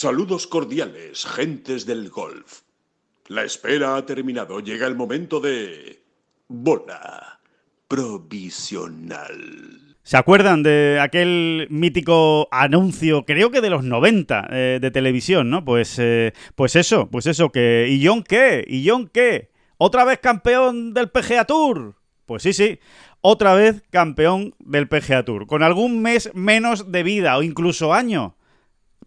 Saludos cordiales, gentes del golf. La espera ha terminado. Llega el momento de... Bola provisional. ¿Se acuerdan de aquel mítico anuncio, creo que de los 90, eh, de televisión, ¿no? Pues, eh, pues eso, pues eso, que... ¿Y John qué? ¿Y John qué? ¿Otra vez campeón del PGA Tour? Pues sí, sí, otra vez campeón del PGA Tour, con algún mes menos de vida o incluso año.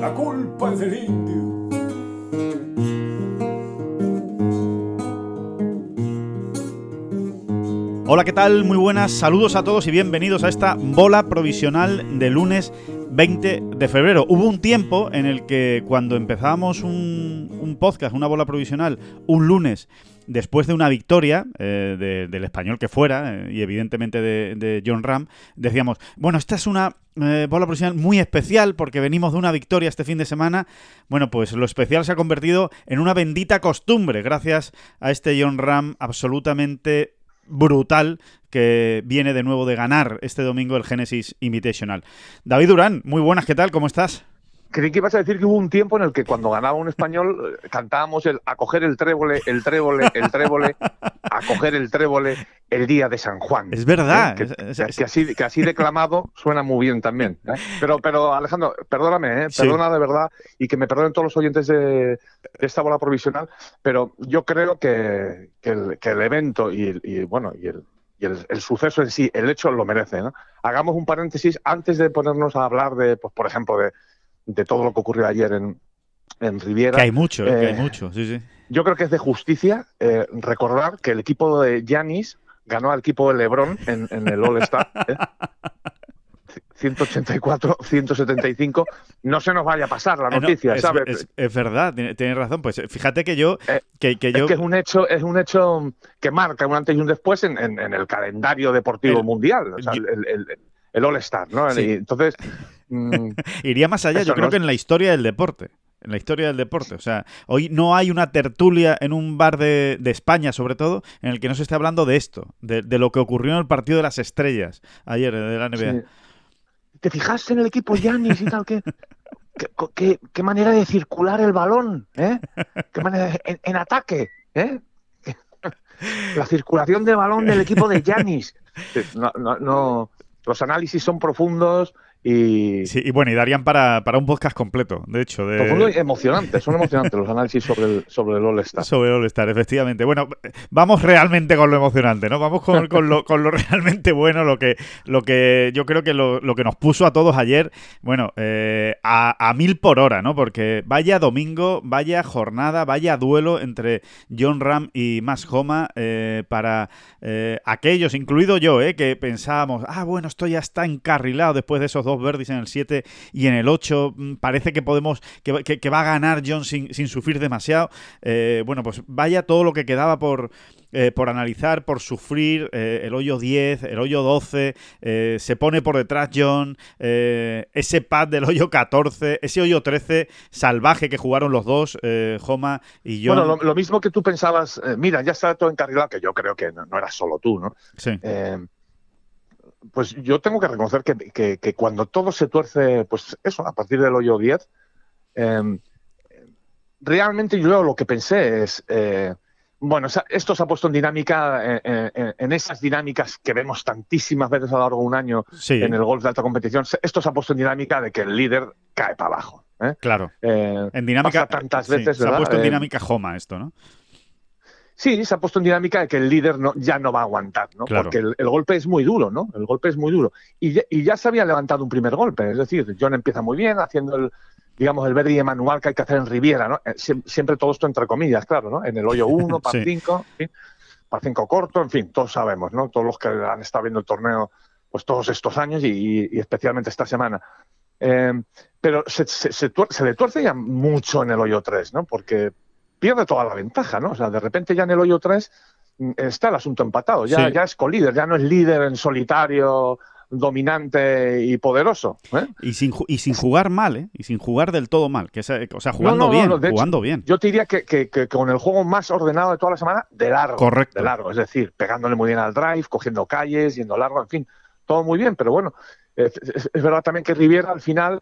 la culpa del indio. Hola, ¿qué tal? Muy buenas, saludos a todos y bienvenidos a esta bola provisional de lunes 20 de febrero. Hubo un tiempo en el que cuando empezábamos un, podcast, una bola provisional, un lunes, después de una victoria eh, de- del español que fuera, eh, y evidentemente de, John Ram, decíamos, bueno, esta es una eh, bola profesional muy especial porque venimos de una victoria este fin de semana. Bueno, pues lo especial se ha convertido en una bendita costumbre gracias a este John Ram absolutamente brutal que viene de nuevo de ganar este domingo el Genesis Invitational. David Durán, muy buenas, ¿qué tal? ¿Cómo estás? Creí que ibas a decir que hubo un tiempo en el que cuando ganaba un español eh, cantábamos el a coger el trébole, el trébole, el trébole, a coger el trébole el día de San Juan. Es verdad. Que, es- que- es- que así, que así declamado suena muy bien también. ¿eh? Pero, pero Alejandro, perdóname, ¿eh? Sí. perdona de verdad y que me perdonen todos los oyentes de, de esta bola provisional, pero yo creo que, que el, que el evento y, bueno y el, y el, el suceso en sí, el hecho lo merece. ¿no? Hagamos un paréntesis antes de ponernos a hablar de, pues, por ejemplo, de, de todo lo que ocurrió ayer en, en Riviera. que hay mucho, eh, que hay Eh, mucho, sí, sí. Yo creo que es de justicia eh, recordar que el equipo de Giannis ganó al equipo de LeBron en, en el All-Star. ¿eh? 184, 175. No se nos vaya a pasar la Eh, no, noticia, es, ¿sabes? es- es verdad, tiene- tienes razón. Pues fíjate que yo, Eh, que, que es yo, que es un hecho, es un hecho que marca un antes y un después en, en- en el calendario deportivo El- mundial, o sea, yo- el, el- el All-Star, ¿no? Sí. Entonces, mm, iría más allá. yo creo no que es- en la historia del deporte. En la historia del deporte. O sea, hoy no hay una tertulia en un bar de, de España, sobre todo, en el que no se esté hablando de esto, de, de lo que ocurrió en el partido de las estrellas ayer de la NBA. Sí. ¿Te fijaste en el equipo Giannis y tal? ¿Qué, qué, qué- qué manera de circular el balón? ¿eh? ¿Qué manera de- en, en ataque? ¿eh? La circulación de balón del equipo de Giannis. No, no, no, los análisis son profundos y, Sí, y bueno, y darían para, para un podcast completo, de hecho. De... emocionantes. Son emocionantes los análisis sobre el, sobre el All-Star. Sobre All Star, efectivamente. Bueno, vamos realmente con lo emocionante, ¿no? Vamos con, con lo, con lo realmente bueno, lo que, lo que yo creo que lo, lo que nos puso a todos ayer, bueno, eh, a, a mil por hora, ¿no? Porque vaya domingo, vaya jornada, vaya duelo entre John Ram y Mas Homa eh, para eh, aquellos, incluido yo, eh, que pensábamos, ah, bueno, esto ya está encarrilado después de esos dos verdes en el 7 y en el 8. mm, Parece que podemos, que, que- que va a ganar John sin, sin sufrir demasiado. Eh, bueno, pues vaya todo lo que quedaba por, eh, por analizar, por sufrir. eh, el hoyo 10, el hoyo 12, eh, se pone por detrás John, ese pad del hoyo 14, ese hoyo 13 salvaje que jugaron los dos, Homa y John. Bueno, lo, lo mismo que tú pensabas, mira, ya está todo encarrilado, que yo creo que no, no era solo tú, ¿no? Sí. Eh, pues yo tengo que reconocer que, que- que cuando todo se tuerce, pues eso, a partir del hoyo 10, eh, realmente yo lo que pensé es, eh, bueno, esto se ha puesto en dinámica, eh, eh, en esas dinámicas que vemos tantísimas veces a lo largo de un año Sí, en el golf de alta competición, esto se ha puesto en dinámica de que el líder cae para abajo. ¿eh? claro. Eh, En dinámica. pasa tantas sí, veces, se ha puesto en Eh, dinámica Homa esto, ¿no? Sí, se ha puesto en dinámica de que el líder no, ya no va a aguantar, ¿no? Claro. Porque el, el golpe es muy duro, ¿no? El golpe es muy duro. Y ya, y ya se había levantado un primer golpe. Es decir, John empieza muy bien haciendo el, digamos, el verde manual que hay que hacer en Riviera, ¿no? Eh, siem- Siempre todo esto entre comillas, claro, ¿no? En el hoyo 1, par Sí. 5, en fin, par 5 corto, en fin, todos sabemos, ¿no? Todos los que han estado viendo el torneo, pues todos estos años y, especialmente esta semana. Eh, pero se, se, se le tuerce ya mucho en el hoyo 3, ¿no? Porque pierde toda la ventaja, ¿no? O sea, de repente ya en el hoyo 3 mm, está el asunto empatado, ya, Sí. ya es colíder, ya no es líder en solitario, dominante y poderoso. ¿eh? Y sin, ju- y sin jugar mal, ¿eh? Y sin jugar del todo mal. Que o sea, jugando No, no, bien, no, de hecho, jugando bien. Yo te diría que, que- que con el juego más ordenado de toda la semana, de largo. Correcto. De largo, es decir, pegándole muy bien al drive, cogiendo calles, yendo largo, en fin, todo muy bien, pero bueno, es, es- es verdad también que Riviera al final,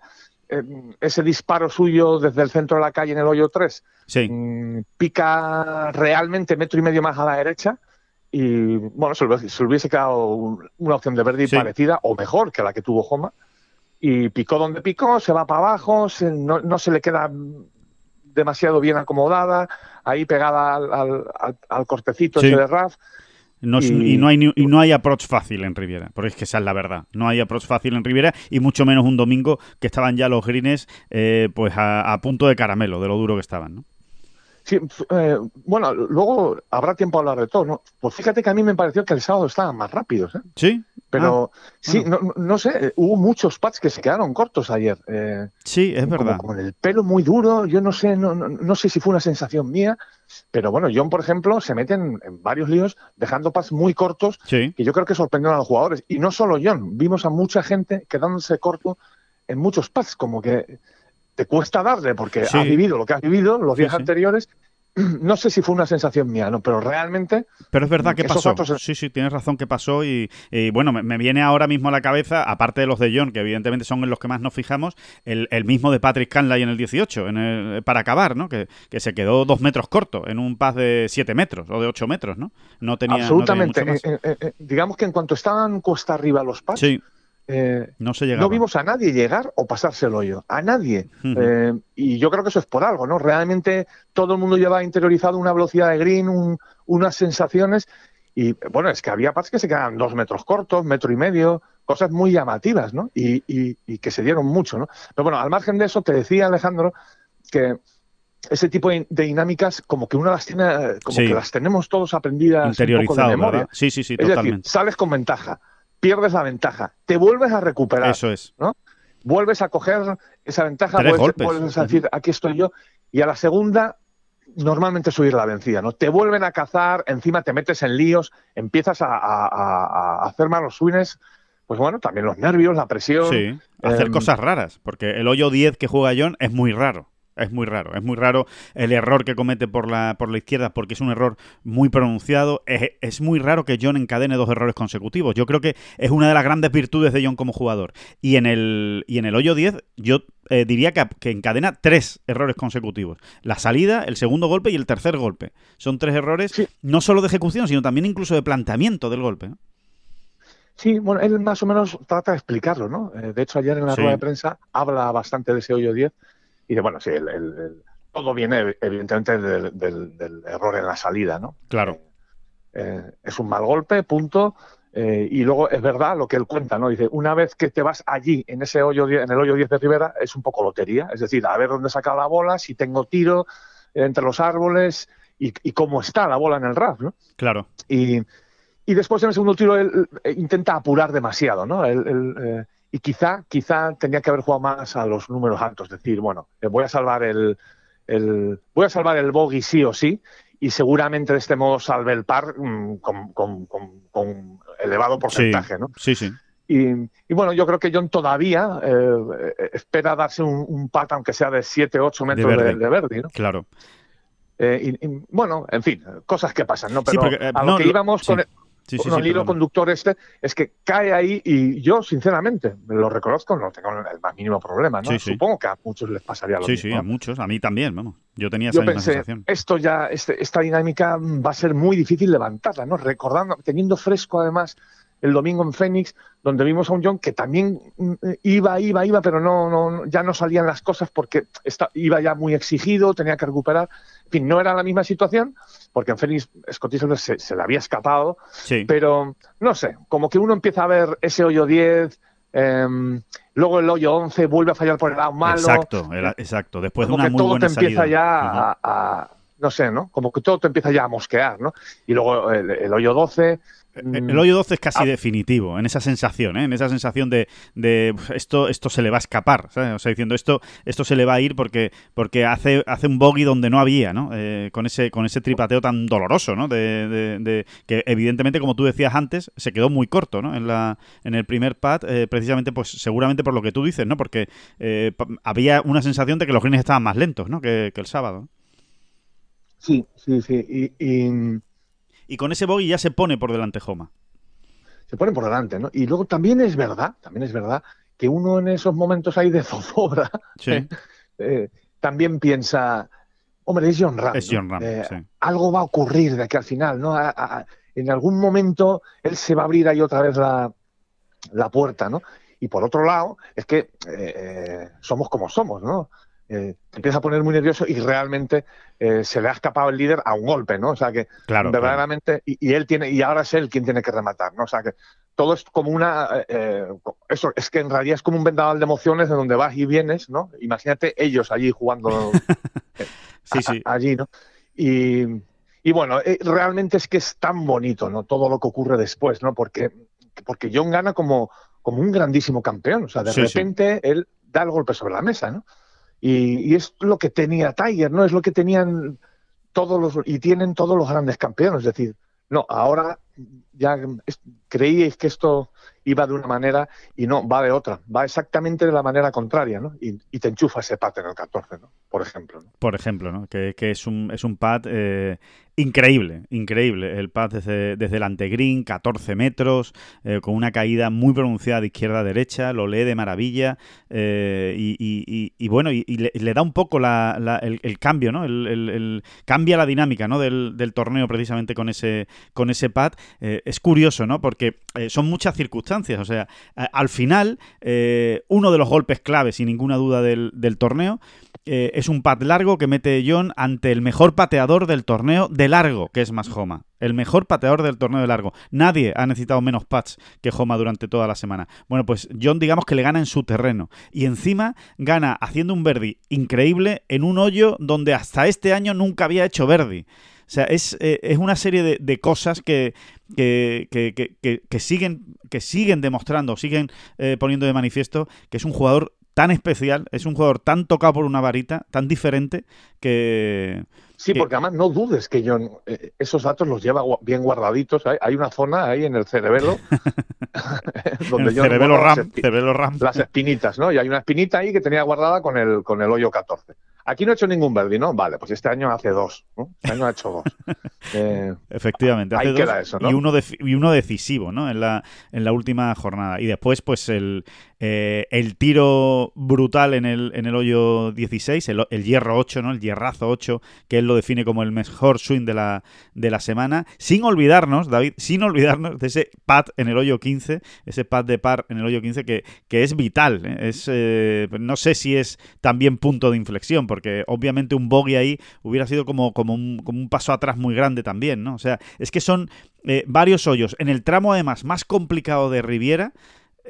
ese disparo suyo desde el centro de la calle en el hoyo 3, Sí. mm, pica realmente metro y medio más a la derecha y bueno, se le, hubiese- se le hubiese quedado un- una opción de verde Sí. parecida o mejor que la que tuvo Homa y picó donde picó, se va para abajo, se- no, no se le queda demasiado bien acomodada, ahí pegada al, al- al- al cortecito Sí. ese de Raf. No y, no hay, ni- y no hay approach fácil en Riviera, porque es que esa es la verdad. No hay approach fácil en Riviera y mucho menos un domingo que estaban ya los greens eh, pues a, a punto de caramelo, de lo duro que estaban. ¿no? Sí, eh, bueno, luego habrá tiempo a hablar de todo, ¿no? Pues fíjate que a mí me pareció que el sábado estaban más rápidos, ¿eh? ¿Sí? Pero sí, bueno. no, no sé, eh, hubo muchos pads que se quedaron cortos ayer. eh, Sí, es como verdad. con el pelo muy duro, yo no sé, no, no, no sé si fue una sensación mía, pero bueno, John, por ejemplo, se mete en, en varios líos dejando pads muy cortos Sí. que yo creo que sorprendieron a los jugadores. Y no solo John, vimos a mucha gente quedándose corto en muchos pads, como que te cuesta darle porque Sí. has vivido lo que has vivido los días sí. anteriores. No sé si fue una sensación mía, ¿no? Pero realmente Pero es verdad que pasó. datos- Sí, sí, tienes razón que pasó. Y, y, bueno, me, me viene ahora mismo a la cabeza, aparte de los de John, que evidentemente son en los que más nos fijamos, el, el mismo de Patrick Canlay en el 18, en el- para acabar, ¿no? Que, que se quedó dos metros corto en un paz de 7 metros o de 8 metros, ¿no? No tenía, no tenía absolutamente. mucho más. eh, eh, eh, digamos que en cuanto estaban cuesta arriba los pads, Sí, eh, no se llegaba. no vimos a nadie llegar o pasarse el hoyo, a nadie. Eh, y yo creo que eso es por algo, ¿no? Realmente todo el mundo lleva interiorizado una velocidad de green, un- unas sensaciones. Y bueno, es que había pads que se quedaban dos metros cortos, metro y medio, cosas muy llamativas, ¿no? Y, y- y que se dieron mucho, ¿no? Pero bueno, al margen de eso, te decía Alejandro que ese tipo de dinámicas, como que uno las tiene, como Sí. que las tenemos todos aprendidas un poco de memoria. ¿verdad? Sí, sí, sí, es decir, totalmente. sales con ventaja, pierdes la ventaja, te vuelves a recuperar Eso es. vuelves a coger esa ventaja, Tres vuelves, golpes. vuelves a decir, aquí estoy yo, y a la segunda normalmente subir la vencida, ¿no? Te vuelven a cazar, encima te metes en líos, empiezas a, a- a- a hacer malos swings, pues bueno, también los nervios, la presión. Sí, hacer em, cosas raras, porque el hoyo 10 que juega John es muy raro. Es muy raro, es muy raro el error que comete por la, por la izquierda porque es un error muy pronunciado. Es, es muy raro que John encadene dos errores consecutivos. Yo creo que es una de las grandes virtudes de John como jugador. Y en el, y en el hoyo 10 yo eh, diría que, que encadena tres errores consecutivos. La salida, el segundo golpe y el tercer golpe. Son tres errores Sí. no solo de ejecución, sino también incluso de planteamiento del golpe. ¿no? Sí, bueno, él más o menos trata de explicarlo, ¿no? Eh, de hecho, ayer en la Sí. rueda de prensa habla bastante de ese hoyo 10 y dice, bueno, sí, el- el- el- todo viene evidentemente del, del- del error en la salida, ¿no? Claro. Eh, es un mal golpe, punto. Eh, y luego es verdad lo que él cuenta, ¿no? Dice, una vez que te vas allí, en ese hoyo, 10 en el hoyo 10 de Rivera, es un poco lotería. Es decir, a ver dónde saca la bola, si tengo tiro eh, entre los árboles y, y cómo está la bola en el RAF, ¿no? Claro. Y, y después en el segundo tiro él eh, intenta apurar demasiado, ¿no? Él- eh, y quizá, quizá tenía que haber jugado más a los números altos, decir, bueno, eh, voy a salvar el, el voy a salvar el bogey sí o sí, y seguramente de este modo salve el par mm, con, con- con- con elevado porcentaje, ¿no? Sí, sí. Y, y bueno, yo creo que John todavía eh, eh, espera darse un, un pat, aunque sea de 7, 8 metros de, verde. de verde, ¿no? Claro. Eh, y- y, bueno, en fin, cosas que pasan, ¿no? Sí, Pero porque, eh, a lo no, que lo- íbamos sí. con el, Sí, sí, sí, el hilo conductor este es que cae ahí y yo, sinceramente, lo reconozco, no tengo el más mínimo problema, ¿no? Sí, sí. Supongo que a muchos les pasaría lo Sí, mismo. sí, a muchos, a mí también, vamos. Yo tenía esa Yo misma pensé, sensación. esto ya, este- esta dinámica va a ser muy difícil levantarla, ¿no? Recordando, teniendo fresco además el domingo en Phoenix, donde vimos a un John que también mm, iba, iba, iba, pero no, no, ya no salían las cosas porque está, iba ya muy exigido, tenía que recuperar. En fin, no era la misma situación, porque en Phoenix Scheffler se, se le había escapado, Sí, pero no sé, como que uno empieza a ver ese hoyo 10, em, luego el hoyo 11 vuelve a fallar por el lado malo. exacto, era- exacto. Después de como una que muy todo buena te empieza salida. ya Ujú. a, a- no sé, ¿no? Como que todo te empieza ya a mosquear, ¿no? Y luego el, hoyo 12... Mm, el hoyo 12 es casi ah. definitivo, en esa sensación, ¿eh? en esa sensación de, de, esto, esto se le va a escapar, ¿sabes? O sea, diciendo esto, esto se le va a ir porque, porque hace, hace un bogey donde no había, ¿no? Eh, con, ese, con ese tripateo tan doloroso, ¿no? De, de, que evidentemente, como tú decías antes, se quedó muy corto, ¿no? En, la, en el primer pad, eh, precisamente, pues seguramente por lo que tú dices, ¿no? Porque eh, había una sensación de que los greens estaban más lentos, ¿no? Que, que el sábado. Sí, sí, sí. Y, y... con ese bogey ya se pone por delante Joma. Se pone por delante, ¿no? Y luego también es verdad, también es verdad que uno en esos momentos ahí de zozobra eh, también piensa, hombre, es John Ram. Es John Ram, eh, Algo va a ocurrir de aquí al final, ¿no? en algún momento él se va a abrir ahí otra vez la, la puerta, ¿no? Y por otro lado, es que eh, somos como somos, ¿no? Eh, empieza a poner muy nervioso y realmente eh, se le ha escapado el líder a un golpe, ¿no? O sea que verdaderamente, Y, él tiene, y ahora es él quien tiene que rematar, ¿no? O sea que todo es como una, eh, eh, eso es que en realidad es como un vendaval de emociones de donde vas y vienes, ¿no? Imagínate ellos allí jugando sí, sí. allí, ¿no? Y, y bueno, realmente es que es tan bonito, ¿no? Todo lo que ocurre después, ¿no? Porque, porque John gana como, como un grandísimo campeón, o sea, de repente él da el golpe sobre la mesa, ¿no? Y, es lo que tenía Tiger, ¿no? Es lo que tenían todos los, y tienen todos los grandes campeones. Es decir, no, ahora ya creíais que esto iba de una manera y no, va de otra. Va exactamente de la manera contraria, ¿no? Y, te enchufa ese pat en el 14, ¿no? Por ejemplo. Por ejemplo, ¿no? Que, es, un, es un pad eh, increíble, increíble. El pad desde, desde el antegreen, 14 metros, eh, con una caída muy pronunciada de izquierda a derecha, lo lee de maravilla eh, y, bueno, y, le, da un poco la, el, cambio, ¿no? El, cambia la dinámica, ¿no? Del, del, torneo precisamente con ese, con ese pad. es curioso, ¿no? Porque son muchas circunstancias o sea, al final, eh, uno de los golpes clave, sin ninguna duda, del, torneo eh, es un pat largo que mete John ante el mejor pateador del torneo largo, que es más Homa. El mejor pateador del torneo de largo. Nadie ha necesitado menos pats que Homa durante toda la semana. Bueno, pues John, digamos que le gana en su terreno. Y encima gana haciendo un verdi increíble en un hoyo donde hasta este año nunca había hecho verdi. O sea, es, eh, es una serie de, cosas que, que, siguen, que siguen demostrando, siguen eh, poniendo de manifiesto que es un jugador tan especial, es un jugador tan tocado por una varita, tan diferente, que... Sí, porque además no dudes que John eh, esos datos los lleva bien guardaditos. Hay, una zona ahí en el cerebelo donde el cerebelo, RAM, cerebelo RAM. Las espinitas, ¿no? Y hay una espinita ahí que tenía guardada con el, con el hoyo 14. Aquí no he hecho ningún verdi, ¿no? Vale, pues este año hace dos, ¿no? Este año ha hecho dos. Eh, Efectivamente, hace dos y, uno y uno decisivo, ¿no? En la, en la última jornada. Y después, pues el, eh, el tiro brutal en el, en el hoyo 16, el, hierro 8, ¿no? El hierrazo 8, que él lo define como el mejor swing de la, de la semana. Sin olvidarnos, David, sin olvidarnos de ese pad en el hoyo 15, ese pad de par en el hoyo 15 que, que es vital. ¿eh? Es, no sé si es también punto de inflexión, porque obviamente un bogey ahí hubiera sido como, como, un, como un paso atrás muy grande también, ¿no? O sea, es que son eh, varios hoyos. En el tramo además más complicado de Riviera,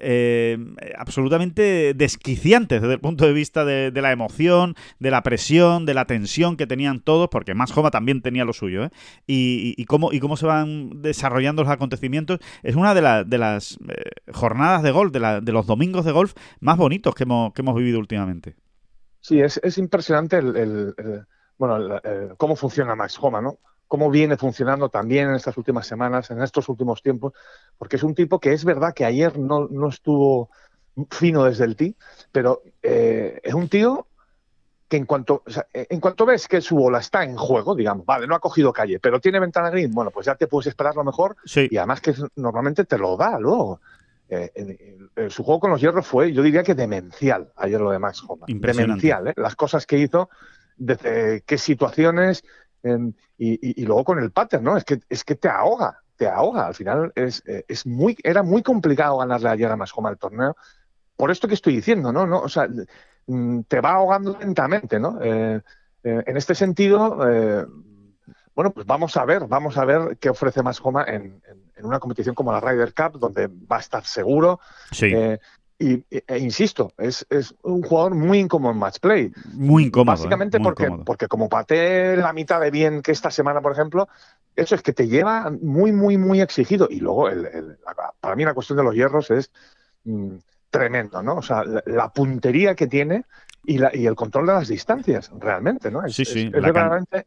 eh, absolutamente desquiciantes desde el punto de vista de, la emoción, de la presión, de la tensión que tenían todos, porque más Joma también tenía lo suyo, ¿eh? y, cómo, y cómo se van desarrollando los acontecimientos. Es una de, las jornadas de golf, de, los domingos de golf más bonitos que hemos, vivido últimamente. Sí, es, es impresionante el, bueno, cómo funciona Max Homa, ¿no? Cómo viene funcionando también en estas últimas semanas, en estos últimos tiempos, porque es un tipo que es verdad que ayer no, no estuvo fino desde el tee, pero eh, es un tío que en cuanto, en cuanto ves que su bola está en juego, digamos, vale, no ha cogido calle, pero tiene ventana green, bueno, pues ya te puedes esperar lo mejor y además que normalmente te lo da luego. Eh, su juego con los hierros fue, yo diría que demencial, ayer lo de Max Homa. Demencial, ¿eh? las cosas que hizo, desde qué situaciones, y, luego con el pattern, ¿no? Es que, es que te ahoga, te ahoga. Al final es, eh, es muy, era muy complicado ganarle ayer a Max Homa el torneo. Por esto que estoy diciendo, ¿no? ¿no? O sea, mm, te va ahogando lentamente, ¿no? en este sentido, bueno, pues vamos a ver, vamos a ver qué ofrece Max Homa en, en una competición como la Ryder Cup, donde va a estar seguro. Sí. Y, e, insisto, es, es, un jugador muy incómodo en match play. Muy incómodo. Básicamente ¿eh? Muy porque, incómodo. porque como pateé la mitad de bien que esta semana, por ejemplo, eso es que te lleva muy, muy, muy exigido. Y luego, el, el, la, para mí la cuestión de los hierros es mm, tremendo, ¿no? O sea, la, la puntería que tiene y, la, y, el control de las distancias, realmente, ¿no? Es, sí, sí. Es, es verdaderamente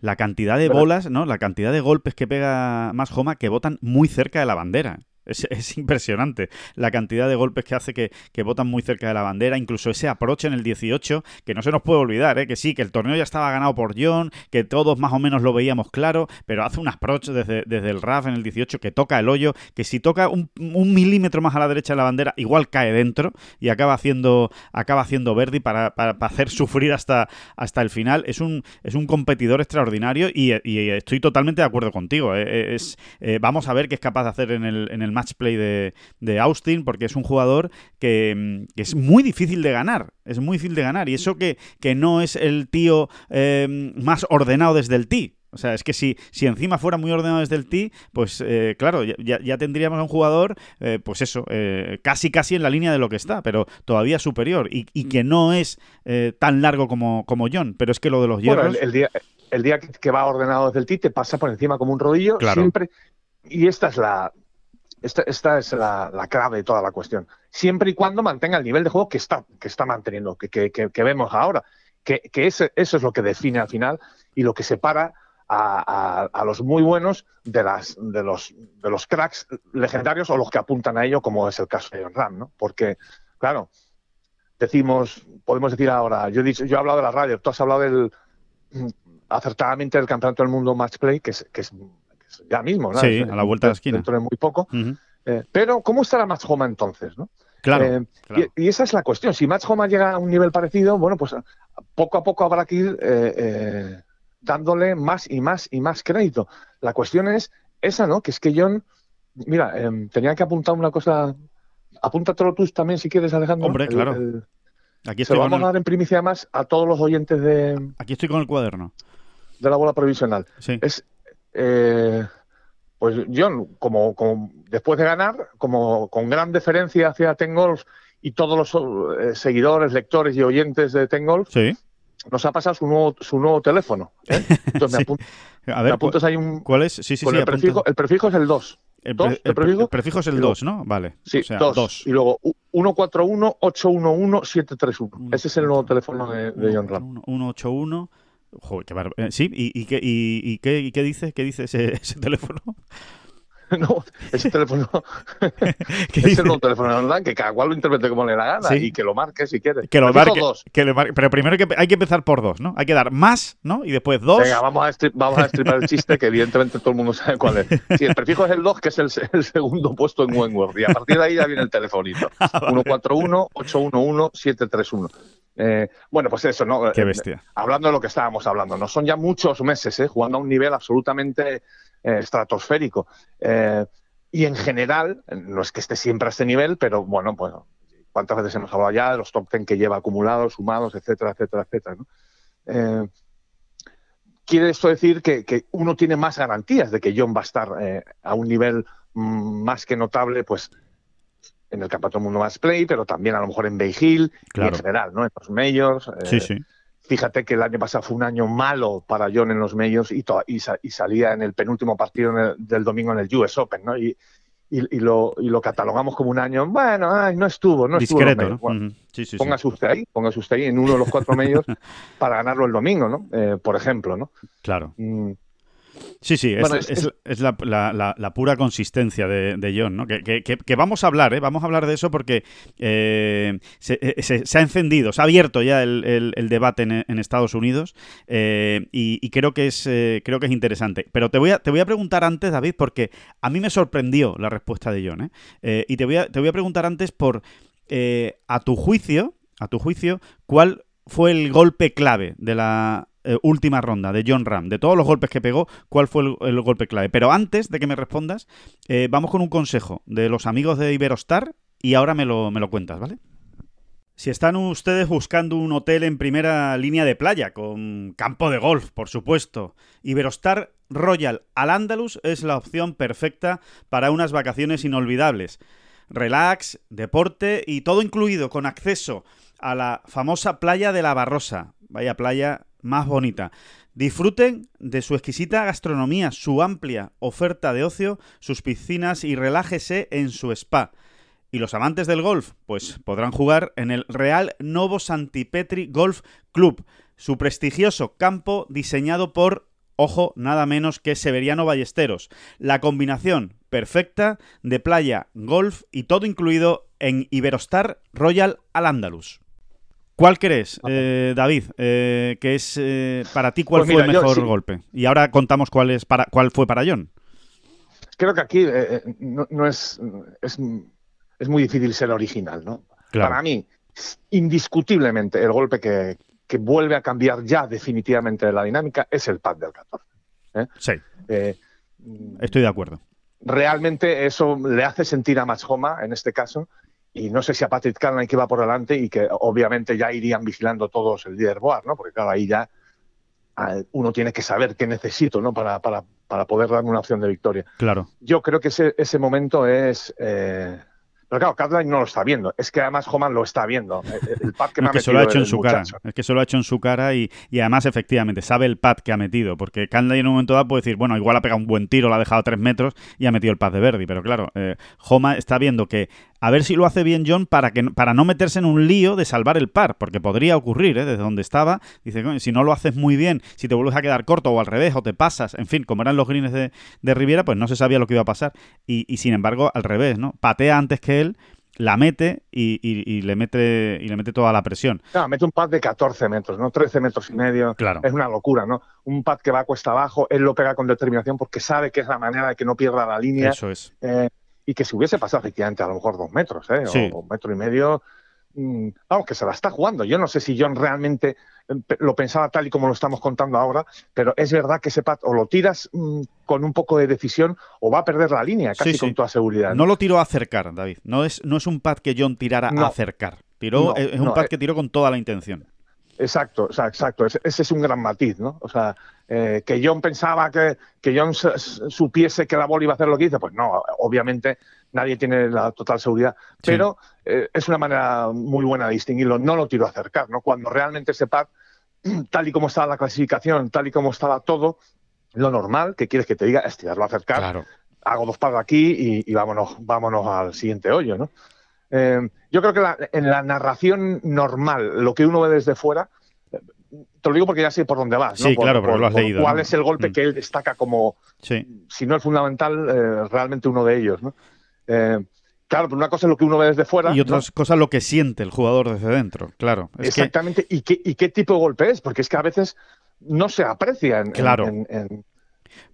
la cantidad de bolas, ¿no? La cantidad de golpes que pega más Homa que botan muy cerca de la bandera. Es, es, impresionante la cantidad de golpes que hace que, que botan muy cerca de la bandera, incluso ese aproche en el 18, que no se nos puede olvidar, ¿eh? que sí, que el torneo ya estaba ganado por John, que todos más o menos lo veíamos claro, pero hace un approach desde, desde el RAF en el 18 que toca el hoyo, que si toca un, un, milímetro más a la derecha de la bandera, igual cae dentro y acaba haciendo, acaba haciendo Verdi para, para, para hacer sufrir hasta, hasta el final. Es un, es un competidor extraordinario y, estoy totalmente de acuerdo contigo. ¿eh? Es, eh, vamos a ver qué es capaz de hacer en el, en el match play de, de, Austin, porque es un jugador que, que, es muy difícil de ganar. Es muy difícil de ganar. Y eso que, que no es el tío eh, más ordenado desde el tee. O sea, es que si, si encima fuera muy ordenado desde el tee, pues eh, claro, ya, ya, tendríamos a un jugador, eh, pues eso, eh, casi casi en la línea de lo que está, pero todavía superior y, y que no es tan largo como, como John. Pero es que lo de los hierros... Bueno, el, el, día, el día que va ordenado desde el tee te pasa por encima como un rodillo claro. siempre. Y esta es la, esta, esta es la, la, clave de toda la cuestión. Siempre y cuando mantenga el nivel de juego que está, que está manteniendo, que, que, que, vemos ahora. Que, que eso es lo que define al final y lo que separa a, a, los muy buenos de, las, de, los, de los cracks legendarios o los que apuntan a ello, como es el caso de Ram, ¿no? Porque, claro, decimos, podemos decir ahora, yo he, dicho, yo he hablado de la radio, tú has hablado del acertadamente del campeonato del mundo match play, que es, que es ya mismo, ¿no? Sí, a la vuelta de la esquina. Dentro de muy poco. Uh -huh. eh, pero, ¿cómo estará Match Homa entonces, no? Claro, eh, claro. Y, y, esa es la cuestión. Si Match Homa llega a un nivel parecido, bueno, pues poco a poco habrá que ir eh, eh, dándole más y más y más crédito. La cuestión es esa, ¿no? Que es que John, mira, eh, tenía que apuntar una cosa. Apúntatelo tú también si quieres, Alejandro. Hombre, el, claro. El, Aquí estoy Se lo vamos el... a dar en primicia más a todos los oyentes de. Aquí estoy con el cuaderno. De la bola provisional. Sí. Es. Eh, pues John, como, como, después de ganar, como con gran deferencia hacia Tengolf y todos los eh, seguidores, lectores y oyentes de Tengolf, sí. nos ha pasado su nuevo, su nuevo teléfono. ¿eh? Entonces sí. me, apunt a ver, me apuntas ahí un. ¿Cuál es? Sí, sí, con sí. El prefijo, el, prefijo, es el 2. El, pre el, prefijo? el, prefijo? es el 2, ¿no? Vale. Sí, o sea, 2. Y luego 141-811-731. Ese es el nuevo teléfono de, de John Ram. 181. Joder, qué bar... eh, sí, ¿y, y, qué, y, y, qué, y qué dice? ¿Qué dice ese, ese teléfono? no, ese teléfono es nuevo teléfono de que cada cual lo interprete como le da gana ¿Sí? y que lo marque si quiere. Que lo marque, dos. Que lo marque, pero primero hay que, hay que empezar por dos, ¿no? Hay que dar más, ¿no? Y después dos. Venga, vamos a, strip, vamos a stripar el chiste que evidentemente todo el mundo sabe cuál es. Sí, el prefijo es el 2, que es el, el segundo puesto en Wentworth. Y a partir de ahí ya viene el telefonito. 141-811-731. Eh, bueno, pues eso, ¿no? Qué bestia. Hablando de lo que estábamos hablando, no son ya muchos meses, ¿eh? Jugando a un nivel absolutamente eh, estratosférico. Eh, y en general, no es que esté siempre a este nivel, pero bueno, pues cuántas veces hemos hablado ya de los top 10 que lleva acumulados, sumados, etcétera, etcétera, etcétera. ¿no? Eh, quiere esto decir que, que, uno tiene más garantías de que John va a estar eh, a un nivel mmm, más que notable, pues en el Campeonato Mundo más Play, pero también a lo mejor en Bay Hill claro. y en general, ¿no? En los Majors. Eh, sí, sí. Fíjate que el año pasado fue un año malo para John en los medios y, y, y salía en el penúltimo partido el, del domingo en el US Open, ¿no? Y, lo, catalogamos como un año, bueno, ay, no estuvo, no Discreto, estuvo. ¿no? Bueno, uh -huh. sí, sí, póngase sí. usted ahí, póngase usted ahí en uno de los cuatro medios para ganarlo el domingo, ¿no? Eh, por ejemplo, ¿no? Claro. Mm. Sí, sí, es, bueno, es, es, es la, la, la, pura consistencia de, de John, ¿no? Que, que, que, vamos a hablar, ¿eh? Vamos a hablar de eso porque eh, se, se, se, ha encendido, se ha abierto ya el, el, el debate en, en, Estados Unidos eh, y, y, creo que es eh, creo que es interesante. Pero te voy a, te voy a preguntar antes, David, porque a mí me sorprendió la respuesta de John, ¿eh? y te voy, a, te voy a preguntar antes por, a tu juicio, a tu juicio, ¿cuál fue el golpe clave de la eh, última ronda de John Ram, de todos los golpes que pegó, ¿cuál fue el, golpe clave? Pero antes de que me respondas, eh, vamos con un consejo de los amigos de Iberostar y ahora me lo, me lo cuentas, ¿vale? Si están ustedes buscando un hotel en primera línea de playa, con campo de golf, por supuesto, Iberostar Royal al Andalus es la opción perfecta para unas vacaciones inolvidables. relax, deporte y todo incluido con acceso a la famosa playa de la Barrosa. Vaya playa más bonita. Disfruten de su exquisita gastronomía, su amplia oferta de ocio, sus piscinas y relájese en su spa. Y los amantes del golf, pues podrán jugar en el Real Novo Santipetri Golf Club, su prestigioso campo diseñado por, ojo, nada menos que Severiano Ballesteros. La combinación perfecta de playa, golf y todo incluido en Iberostar Royal Al Andalus. ¿Cuál crees, eh, David, eh, que es eh, para ti cuál Pues fue el yo mejor sí. golpe? Y ahora contamos cuál es para cuál fue para John. Creo que aquí eh, eh, no, no es, es, es muy difícil ser original, ¿no? Claro. Para mí, indiscutiblemente, el golpe que, que vuelve a cambiar ya definitivamente la dinámica es el pad del 14. Sí, estoy de acuerdo. realmente eso le hace sentir a Max Homa en este caso y no sé si a Patrick Carney que va por delante y que obviamente ya irían vigilando todos el leaderboard, ¿no? Porque claro, ahí ya uno tiene que saber qué necesito, ¿no? Para, para, para poder darme una opción de victoria. Claro. Yo creo que ese, ese momento es... eh, Pero claro, Carney no lo está viendo. Es que además Homan lo está viendo. El, el pad que No, me es que se ha lo ha hecho en su cara. Es que se lo ha hecho en su cara y, y además, efectivamente, sabe el pad que ha metido. Porque Canley en un momento dado puede decir, bueno, igual ha pegado un buen tiro, lo ha dejado a tres metros y ha metido el pad de Verdi. Pero claro, eh, Homa está viendo que a ver si lo hace bien John para, que, para no meterse en un lío de salvar el par. Porque podría ocurrir, ¿eh? Desde donde estaba. Dice, "Coño, si no lo haces muy bien, si te vuelves a quedar corto o al revés, o te pasas, en fin, como eran los greens de, de Riviera, pues no se sabía lo que iba a pasar. Y, y sin embargo, al revés, ¿no? Patea antes que él. La mete y, y- y le mete y le mete toda la presión. Claro, mete un pad de 14 metros, ¿no? 13 metros y medio. Claro. Es una locura, ¿no? Un pad que va cuesta abajo, él lo pega con determinación porque sabe que es la manera de que no pierda la línea. Eso es. eh, y que si hubiese pasado efectivamente a lo mejor dos metros, ¿eh? Sí. O, un metro y medio, mm, vamos, que se la está jugando. Yo no sé si John realmente lo pensaba tal y como lo estamos contando ahora, pero es verdad que ese pad o lo tiras mm, con un poco de decisión o va a perder la línea casi Sí, sí. con toda seguridad. No lo tiró a acercar, David. No es, no es un pad que John tirara No. a acercar. Tiró, No, es un pad eh. que tiró con toda la intención. Exacto, o sea, exacto. Ese, ese es un gran matiz, ¿no? O sea, eh, que John pensaba que, que John supiese que la bola iba a hacer lo que dice, pues no, obviamente nadie tiene la total seguridad, Sí. pero eh, es una manera muy buena de distinguirlo. No lo tiro a acercar, ¿no? Cuando realmente ese pad, tal y como estaba la clasificación, tal y como estaba todo, lo normal que quieres que te diga es tirarlo a acercar Claro. hago dos pads aquí y, y vámonos, vámonos al siguiente hoyo, ¿no? Eh, yo creo que la- en la narración normal, lo que uno ve desde fuera, te lo digo porque ya sé por dónde vas, ¿no? Sí, Por- claro, porque por- lo has por leído, ¿Cuál ¿no? es el golpe Mm. que él destaca como, Sí. si no el fundamental, eh, realmente uno de ellos, ¿no? Eh, claro, pero una cosa es lo que uno ve desde fuera. Y ¿no? otras cosas lo que siente el jugador desde dentro, claro. Es que, Exactamente. ¿Y, qué, ¿Y qué tipo de golpe es? Porque es que a veces no se aprecia en, en- Claro. en- en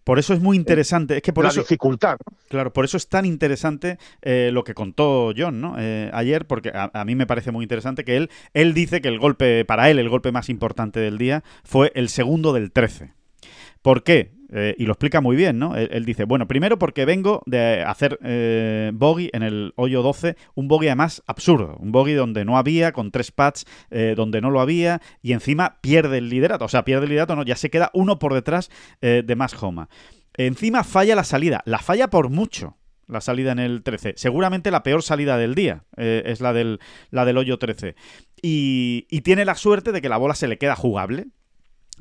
por eso es muy interesante. Es que por la eso, dificultad. ¿no? Claro, por eso es tan interesante eh, lo que contó John, ¿no? Eh, ayer, porque a, a mí me parece muy interesante que él, él dice que el golpe, para él, el golpe más importante del día fue el segundo del 13. ¿Por qué? Eh, y lo explica muy bien, ¿no? Él, dice, bueno, primero porque vengo de hacer eh, bogey en el hoyo 12, un bogey además absurdo, un bogey donde no había, con tres pads, eh, donde no lo había, y encima pierde el liderato, o sea, pierde el liderato, no, ya se queda uno por detrás eh, de Max Homa. Encima falla la salida, la falla por mucho. La salida en el 13. Seguramente la peor salida del día eh, es la del, la del hoyo 13. Y, y tiene la suerte de que la bola se le queda jugable.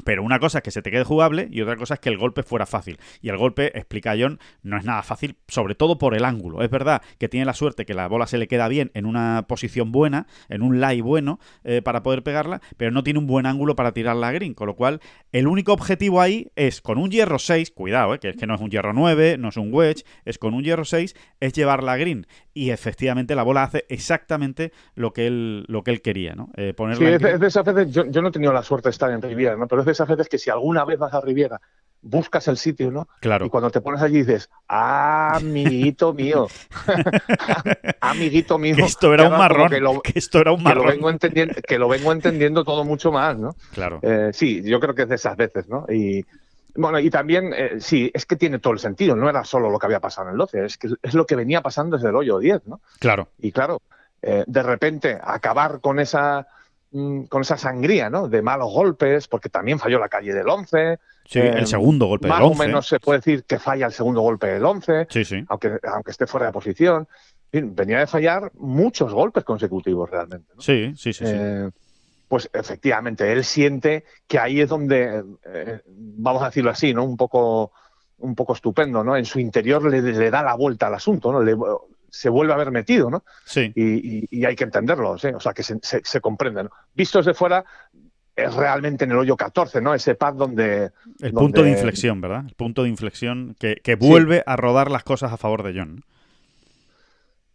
Pero una cosa es que se te quede jugable y otra cosa es que el golpe fuera fácil. Y el golpe, explica John, no es nada fácil, sobre todo por el ángulo. Es verdad que tiene la suerte que la bola se le queda bien en una posición buena, en un lie bueno eh, para poder pegarla, pero no tiene un buen ángulo para tirarla a green. Con lo cual, el único objetivo ahí es con un hierro 6, cuidado, eh, que es que no es un hierro 9, no es un wedge, es con un hierro 6, es llevarla a green. Y efectivamente la bola hace exactamente lo que él, lo que él quería, ¿no? Eh, ponerla Sí, es es de esas veces, yo, yo no he tenido la suerte de estar en Riviera, ¿no? Pero es de esas veces que si alguna vez vas a Riviera, buscas el sitio, ¿no? Claro. Y cuando te pones allí dices, "Ah, amiguito mío, amiguito mío. Que esto era un marrón. Que lo, Que esto era un que lo marrón. vengo entendiendo, que lo vengo entendiendo todo mucho más, ¿no? Claro. Eh, sí, yo creo que es de esas veces, ¿no? Y bueno, y también, eh, sí, es que tiene todo el sentido, no era solo lo que había pasado en el 12, es que es lo que venía pasando desde el hoyo 10, ¿no? Claro. Y claro, eh, de repente acabar con esa con esa sangría, ¿no? De malos golpes, porque también falló la calle del 11. Sí, eh, el segundo golpe Más del o 11. menos se puede decir que falla el segundo golpe del 11, Sí, sí. aunque, aunque esté fuera de posición. venía de fallar muchos golpes consecutivos realmente. Sí, sí, sí. Eh, pues efectivamente, él siente que ahí es donde, eh, vamos a decirlo así, ¿no? Un poco, un poco estupendo, ¿no? En su interior le, da la vuelta al asunto, ¿no? Se vuelve a haber metido, ¿no? Sí. Y, hay que entenderlo, o sea, que se, se, comprende, ¿no? Vistos de fuera, es realmente en el hoyo 14, ¿no? Ese pad donde... El punto de inflexión, ¿verdad? El punto de inflexión que, vuelve a rodar las cosas a favor de John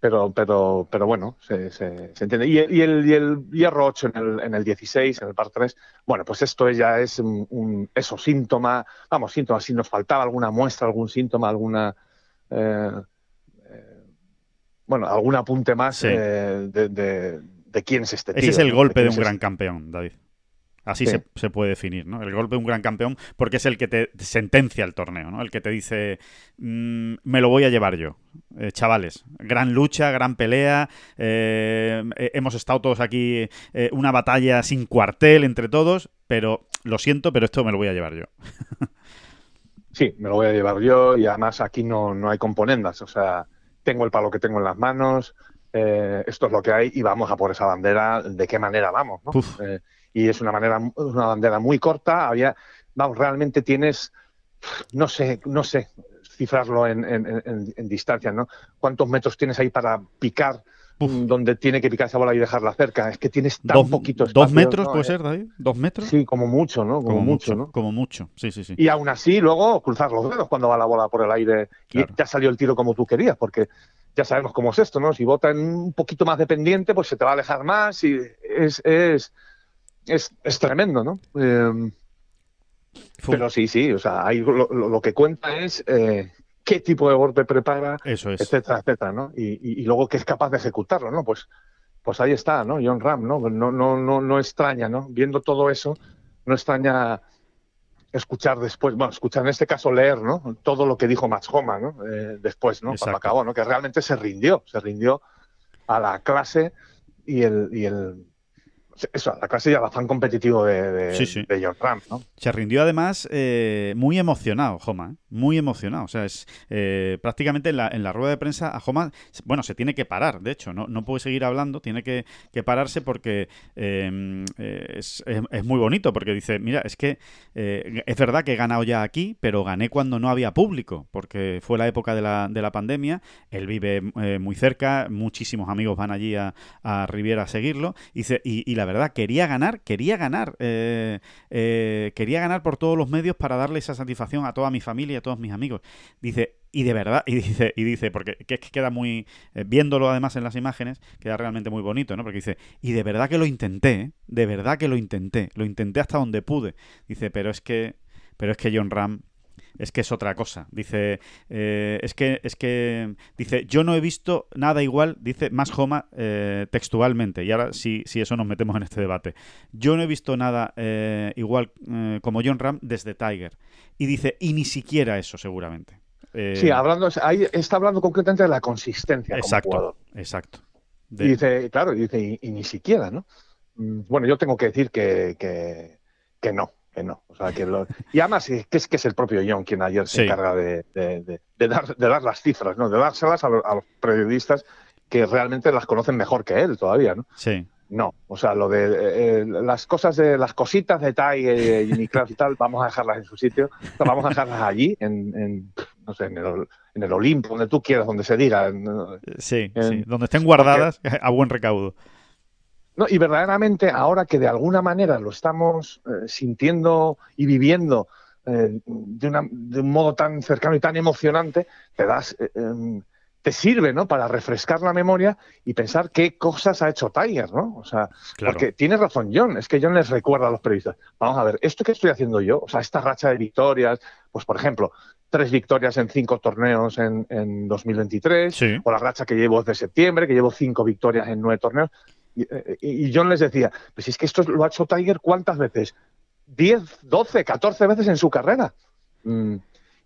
pero, pero, pero bueno, se, se, entiende. Y, y, el, y el hierro 8 en el, en el 16, en el par 3, bueno, pues esto ya es un, eso, síntoma, vamos, síntoma, si nos faltaba alguna muestra, algún síntoma, alguna, eh, bueno, algún apunte más eh, de, de, de, quién es este tío. Ese es el golpe de, un gran campeón, David. Así se, se, puede definir, ¿no? El golpe de un gran campeón, porque es el que te sentencia el torneo, ¿no? El que te dice, mm, me lo voy a llevar yo. Eh, chavales, gran lucha, gran pelea. Eh, hemos estado todos aquí, eh, una batalla sin cuartel entre todos, pero lo siento, pero esto me lo voy a llevar yo. sí, me lo voy a llevar yo y además aquí no, no hay componendas. O sea, tengo el palo que tengo en las manos, esto es lo que hay y vamos a por esa bandera. ¿De qué manera vamos? ¿no? y es una manera, una bandera muy corta. Había, vamos, realmente tienes, no sé, no sé cifrarlo en, en, distancia, ¿no? ¿Cuántos metros tienes ahí para picar? Donde tiene que picar esa bola y dejarla cerca. Es que tienes tan poquito espacio. ¿Dos metros puede eh, ser, David? ¿Dos metros? Sí, como mucho, ¿no? Como, mucho, ¿no? Como mucho, sí, sí, sí. Y aún así, luego cruzar los dedos cuando va la bola por el aire y ya salió el tiro como tú querías, porque ya sabemos cómo es esto, ¿no? Si bota en un poquito más dependiente, pues se te va a alejar más y es, es es, es tremendo, ¿no? Eh, pero sí, sí, o sea, ahí lo, que cuenta es eh, qué tipo de golpe prepara, Eso es. etcétera, etcétera, ¿no? Y, y, luego que es capaz de ejecutarlo, ¿no? Pues, pues ahí está, ¿no? John Ram, ¿no? No, no, no, no extraña, ¿no? Viendo todo eso, no extraña escuchar después, bueno, escuchar en este caso leer, ¿no? Todo lo que dijo Max Homa, ¿no? Eh, después, ¿no? ¿no? Que realmente se rindió, se rindió a la clase y el, y el eso, la clase ya fan competitivo de, de, John Ram, ¿no? Se rindió además eh, muy emocionado, Joma, ¿eh? muy emocionado. O sea, es eh, prácticamente en la, en la, rueda de prensa a Joma, bueno, se tiene que parar, de hecho, no, no puede seguir hablando, tiene que, pararse porque em, es, es, muy bonito, porque dice, mira, es que es verdad que he ganado ya aquí, pero gané cuando no había público, porque fue la época de la, de la pandemia, él vive muy cerca, muchísimos amigos van allí a, a Riviera a seguirlo, y, y, y la verdad, quería ganar, quería ganar, eh, eh, quería ganar por todos los medios para darle esa satisfacción a toda mi familia y a todos mis amigos. Dice, y de verdad, y dice, y dice, porque que, que queda muy, eh, viéndolo además en las imágenes, queda realmente muy bonito, ¿no? Porque dice, y de verdad que lo intenté, de verdad que lo intenté, lo intenté hasta donde pude. Dice, pero es que, pero es que John Ram es que es otra cosa. Dice, eh, es que, es que, dice, yo no he visto nada igual, dice más Homa eh, textualmente, y ahora sí, sí, eso nos metemos en este debate. Yo no he visto nada eh, igual como John Ram desde Tiger. Y dice, y ni siquiera eso seguramente. sí, hablando, ahí está hablando concretamente de la consistencia. Exacto, exacto. dice, claro, dice, y, ni siquiera, ¿no? Mm, bueno, yo tengo que decir que, que no que no. O sea, que Y además que es que es el propio John quien ayer se encarga de, dar, de dar las cifras, ¿no? De dárselas a, los periodistas que realmente las conocen mejor que él todavía, ¿no? Sí. No, o sea, lo de eh, las cosas de las cositas de Tai y Jimmy y tal, vamos a dejarlas en su sitio, vamos a dejarlas allí, en, no sé, en el, en el Olimpo, donde tú quieras, donde se diga. sí, sí, donde estén guardadas a buen recaudo y verdaderamente ahora que de alguna manera lo estamos eh, sintiendo y viviendo eh, de, un modo tan cercano y tan emocionante, te das, eh, em, te sirve, ¿no? Para refrescar la memoria y pensar qué cosas ha hecho Tiger, ¿no? O sea, porque tiene razón John, es que John les recuerda a los periodistas, vamos a ver, esto que estoy haciendo yo, o sea, esta racha de victorias, pues por ejemplo, tres victorias en cinco torneos en, en 2023, o la racha que llevo desde septiembre, que llevo cinco victorias en nueve torneos, eh, y, John les decía, pues es que esto lo ha hecho Tiger cuántas veces? 10, 12, 14 veces en su carrera. Mm,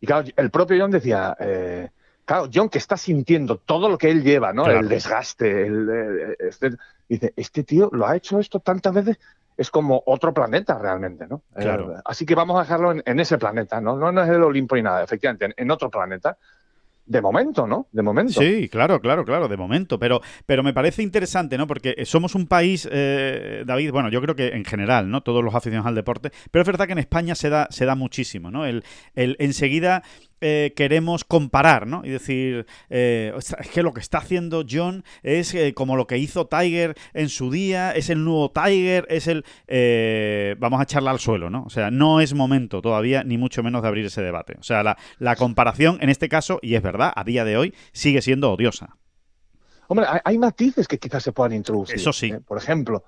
y claro, el propio John decía, eh, claro, John que está sintiendo todo lo que él lleva, ¿no? El desgaste, el, eh, este, dice, este tío lo ha hecho esto tantas veces, es como otro planeta realmente, ¿no? así que vamos a dejarlo en, ese planeta, ¿no? No, es el Olimpo ni nada, efectivamente, en, otro planeta. De momento, ¿no? De momento. Sí, claro, claro, claro, de momento. Pero, pero me parece interesante, ¿no? Porque somos un país, eh, David, bueno, yo creo que en general, ¿no? Todos los aficionados al deporte, pero es verdad que en España se da, se da muchísimo, ¿no? El, el enseguida eh, queremos comparar, ¿no? Y decir, eh, es que lo que está haciendo John es eh, como lo que hizo Tiger en su día, es el nuevo Tiger, es el... vamos a echarla al suelo, ¿no? O sea, no es momento todavía, ni mucho menos de abrir ese debate. O sea, la, la comparación en este caso, y es verdad, a día de hoy, sigue siendo odiosa. Hombre, hay, matices que quizás se puedan introducir. Eso sí. Por ejemplo,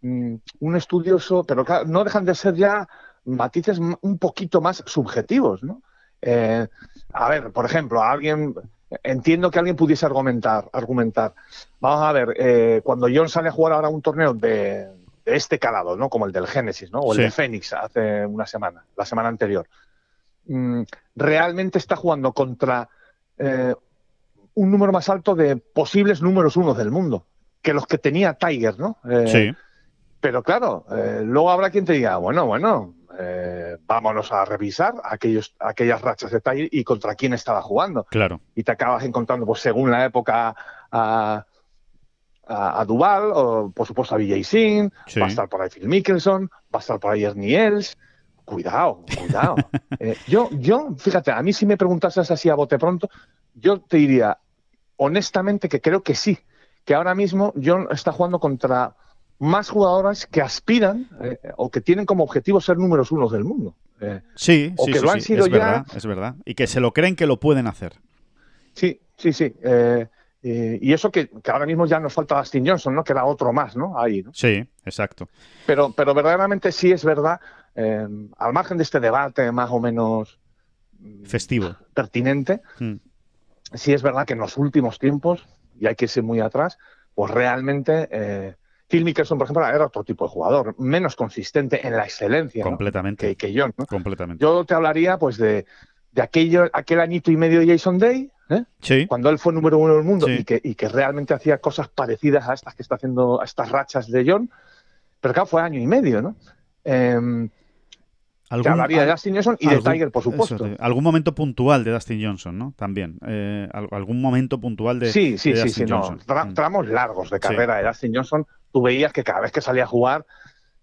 mm, un estudioso, pero claro, no dejan de ser ya matices un poquito más subjetivos, ¿no? Eh, a ver, por ejemplo, alguien entiendo que alguien pudiese argumentar, argumentar. Vamos a ver, eh, cuando John sale a jugar ahora un torneo de, este calado, ¿no? Como el del Génesis, ¿no? O el de Fénix hace una semana, la semana anterior. Mm, realmente está jugando contra eh, un número más alto de posibles números uno del mundo que los que tenía Tiger, ¿no? sí. Pero claro, luego habrá quien te diga, bueno, bueno, eh, vámonos a revisar aquellos, aquellas rachas de Tiger y contra quién estaba jugando. Claro. Y te acabas encontrando, pues según la época, a, a, Duval, o por supuesto a Vijay Singh, va a estar por ahí Phil Mickelson, va a estar por ahí Ernie Els. Cuidado, cuidado. Eh, yo, yo, fíjate, a mí si me preguntases así a bote pronto, yo te diría honestamente que creo que sí, que ahora mismo John está jugando contra más jugadoras que aspiran eh, o que tienen como objetivo ser números unos del mundo. Eh, sí, sí, que lo han sido es Verdad, es verdad. Y que se lo creen que lo pueden hacer. Sí, sí, sí. Eh, y eso que, ahora mismo ya nos falta Dustin Johnson, ¿no? Que era otro más, ¿no? Ahí, ¿no? Sí, exacto. Pero, pero verdaderamente sí es verdad, al margen de este debate más o menos festivo, pertinente, mm. sí es verdad que en los últimos tiempos, y hay que irse muy atrás, pues realmente Phil Mickelson, por ejemplo, era otro tipo de jugador, menos consistente en la excelencia Completamente. que, yo. Completamente. Yo te hablaría pues de, de aquello, aquel añito y medio de Jason Day, ¿eh? cuando él fue número uno del mundo y, que, y que realmente hacía cosas parecidas a estas que está haciendo, a estas rachas de John. Pero claro, fue año y medio, ¿no? Eh, ¿Algún, hablaría de Dustin Johnson y de Tiger, por supuesto. algún momento puntual de Dustin Johnson, ¿no? También. Eh, algún momento puntual de, sí, sí, sí, sí, No. Mm. tramos largos de carrera de Dustin Johnson tú veías que cada vez que salía a jugar,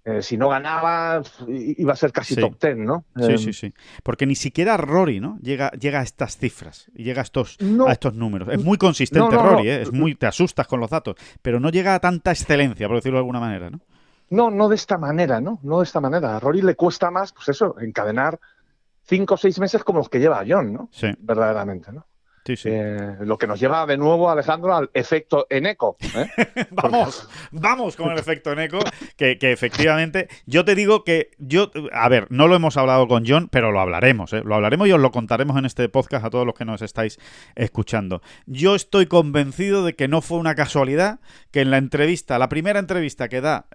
eh, si no ganaba, iba a ser casi top ten, ¿no? Sí, em, sí, sí. Porque ni siquiera Rory, ¿no? Llega, llega a estas cifras llega a estos, a estos números. Es muy consistente Rory, ¿eh? Es muy, te asustas con los datos, pero no llega a tanta excelencia, por decirlo de alguna manera, ¿no? No, no de esta manera, ¿no? No de esta manera. A Rory le cuesta más, pues eso, encadenar cinco o seis meses como los que lleva John, ¿no? Sí. Verdaderamente, ¿no? Eh, lo que nos lleva de nuevo, Alejandro, al efecto Eneco. ¿eh? vamos, vamos con el efecto Eneco, que, que, efectivamente, yo te digo que yo, a ver, no lo hemos hablado con John, pero lo hablaremos, ¿eh? lo hablaremos y os lo contaremos en este podcast a todos los que nos estáis escuchando. Yo estoy convencido de que no fue una casualidad que en la entrevista, la primera entrevista que da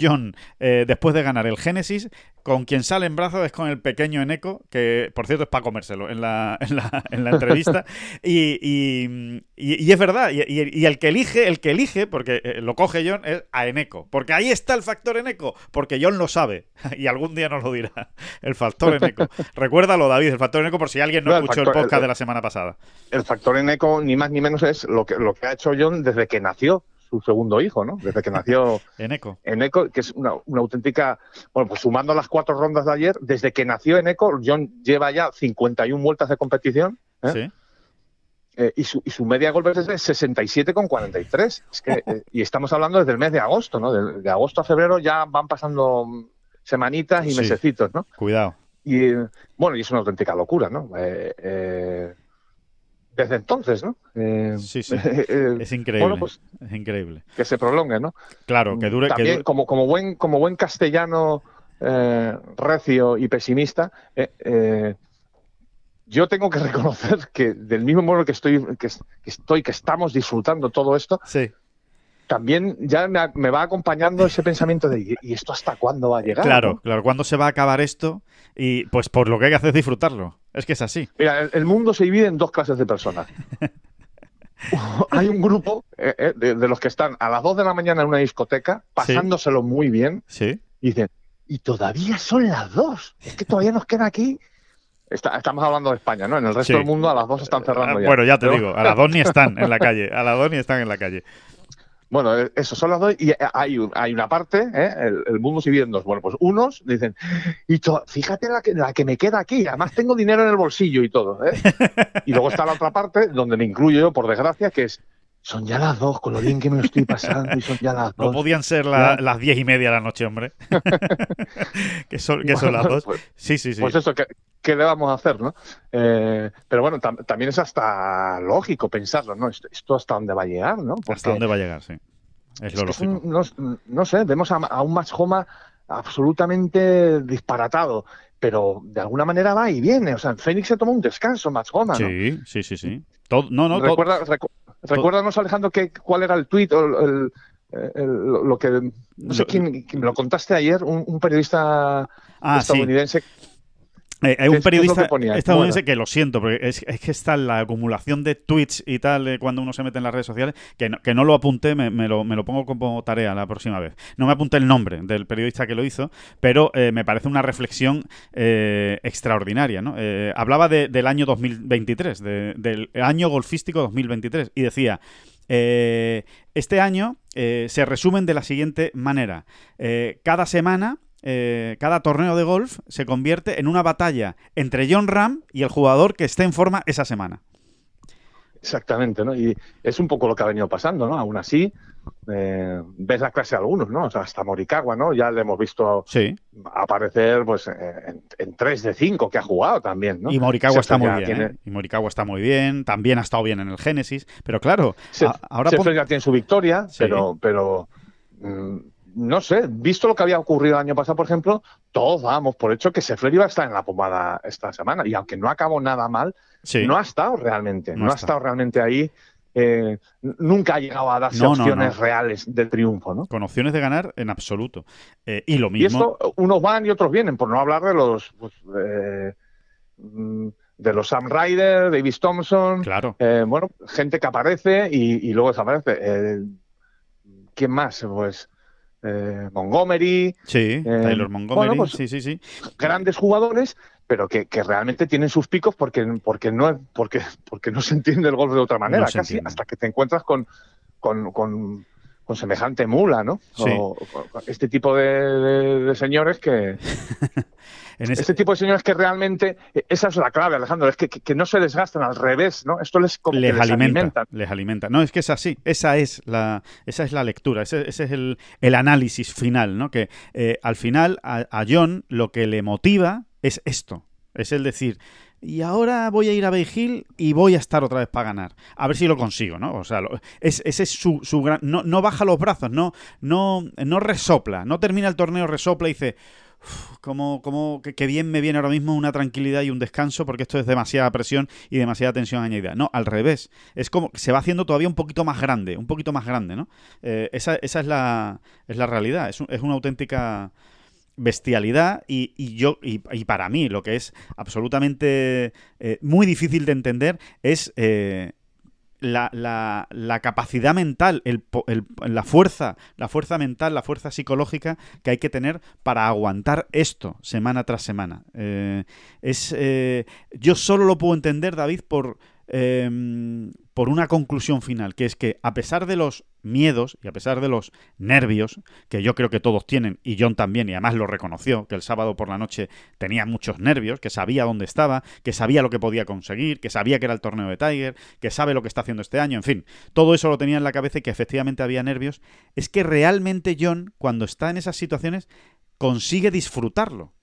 John después de ganar el Génesis, con quien sale en brazos es con el pequeño Eneco, que por cierto es para comérselo en la, en la, en la entrevista. y, y, y, es verdad, y, el que elige, el que elige, porque eh, lo coge John, es a Eneco. Porque ahí está el factor Eneco, porque John lo sabe, y algún día nos lo dirá. El factor Eneco. Recuérdalo, David, el factor Eneco, por si alguien no, escuchó el podcast de la semana pasada. El factor Eneco, ni más ni menos, es lo que, lo que ha hecho John desde que nació su segundo hijo, ¿no? Desde que nació Eneco. Eneco, que es una, auténtica. Bueno, pues sumando las cuatro rondas de ayer, desde que nació Eneco, John lleva ya 51 vueltas de competición. ¿eh? Sí. Eh, y, su, y su media golpes es de 67,43. Es que, eh, y estamos hablando desde el mes de agosto, ¿no? De, agosto a febrero ya van pasando semanitas y mesecitos, ¿no? Cuidado. Y bueno, y es una auténtica locura, ¿no? Desde entonces, ¿no? Eh, sí, sí. Eh, es increíble. Pues, es increíble. Que se prolongue, ¿no? Claro, que dure. También, Como, como, buen, como buen castellano eh, recio y pesimista, yo tengo que reconocer que del mismo modo que estoy, que, estoy, que estamos disfrutando todo esto, sí también ya me, va acompañando ese pensamiento de ¿y esto hasta cuándo va a llegar? Claro, claro, ¿cuándo se va a acabar esto? Y pues por lo que hay que hacer es disfrutarlo. Es que es así. Mira, el, mundo se divide en dos clases de personas. hay un grupo eh, eh, de, los que están a las 2 de la mañana en una discoteca, pasándoselo muy bien, ¿Sí? y dicen, y todavía son las 2. Es que todavía nos queda aquí estamos hablando de España, ¿no? En el resto del mundo a las dos están cerrando ah, ya. Bueno, ya te digo, a las dos ni están en la calle, a las dos ni están en la calle. Bueno, eh, eso son las dos. Y hay, hay una parte, ¿eh? el, mundo se divide en dos. Bueno, pues unos dicen, y fíjate la que, la que me queda aquí, además tengo dinero en el bolsillo y todo. ¿eh? y luego está la otra parte, donde me incluyo yo, por desgracia, que es, son ya las dos, con lo bien que me lo estoy pasando, y son ya las dos. No podían ser las diez y media de la noche, hombre. que son, que son las dos. Pues, sí, sí, sí. Pues eso, ¿qué, qué le vamos a hacer, no? Eh, pero bueno, también es hasta lógico pensarlo, ¿no? Esto, hasta dónde va a llegar, ¿no? hasta dónde va a llegar, sí. Es, lo lógico. no, sé, vemos a, un Match Homa absolutamente disparatado pero de alguna manera va y viene. O sea, Fénix se tomó un descanso, Match Homa, ¿no? Sí, sí, sí, sí. no, no, Recuerda, Recuérdanos, Alejandro, que, cuál era el tuit o el, lo que no sé quién, me lo contaste ayer, un, periodista ah, estadounidense eh, hay un periodista estadounidense que lo siento, porque es, que está la acumulación de tweets y tal eh, cuando uno se mete en las redes sociales, que no, que no lo apunté, me, lo, me, lo, pongo como tarea la próxima vez. No me apunté el nombre del periodista que lo hizo, pero eh, me parece una reflexión extraordinaria. ¿no? hablaba del año 2023, del año golfístico 2023, y decía... este año se resumen de la siguiente manera. cada semana eh, cada torneo de golf se convierte en una batalla entre John Ram y el jugador que esté en forma esa semana. Exactamente, ¿no? Y es un poco lo que ha venido pasando, ¿no? Aún así, eh, ves la clase de algunos, ¿no? O sea, hasta Morikawa, ¿no? Ya le hemos visto aparecer pues en, en, 3 de 5 que ha jugado también, ¿no? Y Morikawa está muy bien, ¿eh? Y Morikawa está muy bien, también ha estado bien en el Génesis, pero claro, ahora... ya tiene su victoria, pero... pero mm, no sé, visto lo que había ocurrido el año pasado, por ejemplo, todos dábamos por hecho que Sefler iba a estar en la pomada esta semana. Y aunque no acabó nada mal, no ha estado realmente. No, ha estado realmente ahí. Eh, nunca ha llegado a darse opciones reales de triunfo, ¿no? Con opciones de ganar en absoluto. Eh, y lo mismo. Y esto, unos van y otros vienen, por no hablar de los. Pues, mm, de los Sam Ryder, Davis Thompson. Claro. Eh, bueno, gente que aparece y, y luego desaparece. ¿Quién más? Pues eh, Montgomery. Sí, eh, Taylor Montgomery. Pues, sí, sí, sí. Grandes jugadores, pero que, realmente tienen sus picos porque, porque, no, porque, porque no se entiende el golf de otra manera, casi, hasta que te encuentras con, con, semejante mula, ¿no? O, este tipo de señores que, Este tipo de señores que realmente, eh, esa es la clave, Alejandro, es que, no se desgastan, al revés, ¿no? Esto les, como les, alimenta, Les alimenta. No, es que es así, esa es la, esa es la lectura, ese, es el, análisis final, ¿no? Que eh, al final a, John lo que le motiva es esto, es el decir, y ahora voy a ir a Bay Hill y voy a estar otra vez para ganar. A ver si lo consigo, ¿no? O sea, ese es su, su gran... No, no, baja los brazos, no, no, no resopla, no termina el torneo, resopla y dice, como, como que, bien me viene ahora mismo una tranquilidad y un descanso porque esto es demasiada presión y demasiada tensión añadida. No, al revés. Es como que se va haciendo todavía un poquito más grande, un poquito más grande, ¿no? Eh, esa, esa es, la, es la realidad. Es, es una auténtica bestialidad y, y yo y, para mí lo que es absolutamente eh, muy difícil de entender es eh, la, la, capacidad mental, el, la fuerza, la fuerza mental, la fuerza psicológica que hay que tener para aguantar esto semana tras semana. Eh, es, eh, yo solo lo puedo entender, David, por, Em, por una conclusión final, que es que a pesar de los miedos y a pesar de los nervios, que yo creo que todos tienen, y John también, y además lo reconoció, que el sábado por la noche tenía muchos nervios, que sabía dónde estaba, que sabía lo que podía conseguir, que sabía que era el torneo de Tiger, que sabe lo que está haciendo este año, en fin, todo eso lo tenía en la cabeza y que efectivamente había nervios, es que realmente John, cuando está en esas situaciones, consigue disfrutarlo.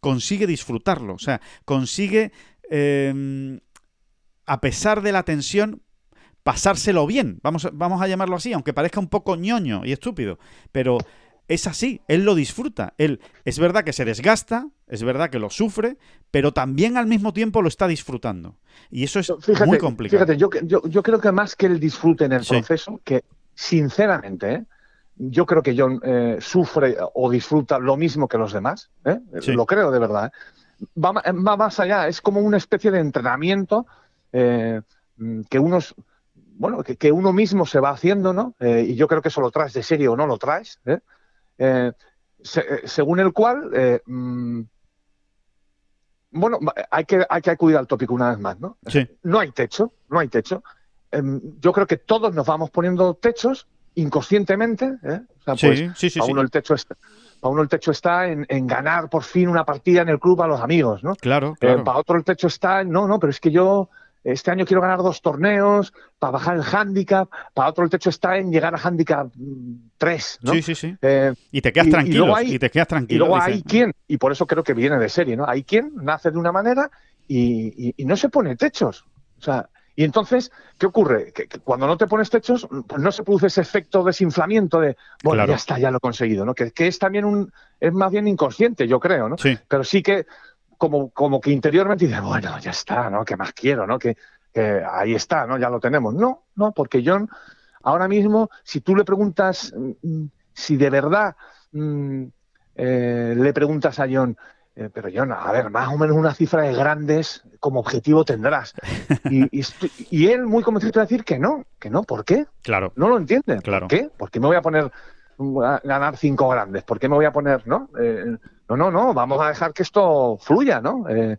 Consigue disfrutarlo, o sea, consigue em, a pesar de la tensión, pasárselo bien. Vamos, vamos a llamarlo así, aunque parezca un poco ñoño y estúpido. Pero es así, él lo disfruta. Él es verdad que se desgasta, es verdad que lo sufre, pero también al mismo tiempo lo está disfrutando. Y eso es muy complicado. Fíjate, yo, creo que más que él disfrute en el proceso, que sinceramente, ¿eh? yo creo que John eh, sufre o disfruta lo mismo que los demás. ¿eh? Lo creo de verdad. Va, va, más allá, es como una especie de entrenamiento eh, que unos bueno, que, uno mismo se va haciendo, ¿no? Eh, y yo creo que eso lo traes de serie o no lo traes, ¿eh? según el cual mm, bueno, hay que, hay que acudir al tópico una vez más, ¿no? Sí. No hay techo, no hay techo. Em, yo creo que todos nos vamos poniendo techos inconscientemente. ¿eh? O sea, Sí, pues, sí, sí, sí. uno el techo está, para uno el techo está en, en ganar por fin una partida en el club a los amigos, ¿no? Claro, Eh, claro. para otro el techo está en, no, no, pero es que yo este año quiero ganar dos torneos para bajar el handicap. Para otro el techo está en llegar a handicap 3, ¿no? Sí, sí, sí. Eh, Y te quedas y- y tranquilo. luego hay- y te quedas y tranquilo. luego dices, hay quien, y por eso creo que viene de serie, ¿no? Hay quien nace de una manera y, y- y no se pone techos. O sea, y entonces, ¿qué ocurre? Que, que cuando no te pones techos, pues no se produce ese efecto desinflamiento de, bueno, Claro. ya está, ya lo he conseguido, ¿no? Que, que es también un, es más bien inconsciente, yo creo, ¿no? Sí, Pero sí que, como, como que interiormente dices, bueno, ya está, ¿no? ¿Qué más quiero, ¿no? Que, que ahí está, ¿no? Ya lo tenemos. No, no, porque John, ahora mismo, si tú le preguntas mm, si de verdad mm, eh, le preguntas a John, eh, pero John, a ver, más o menos una cifra de grandes como objetivo tendrás. Y, y él muy convencido a decir que no, que no, ¿por qué? claro. No lo entiende. Claro. ¿Por qué? ¿Por qué me voy a poner ganar cinco grandes? ¿Por qué me voy a poner, no? Eh, no, no, no, vamos a dejar que esto fluya, ¿no? Eh,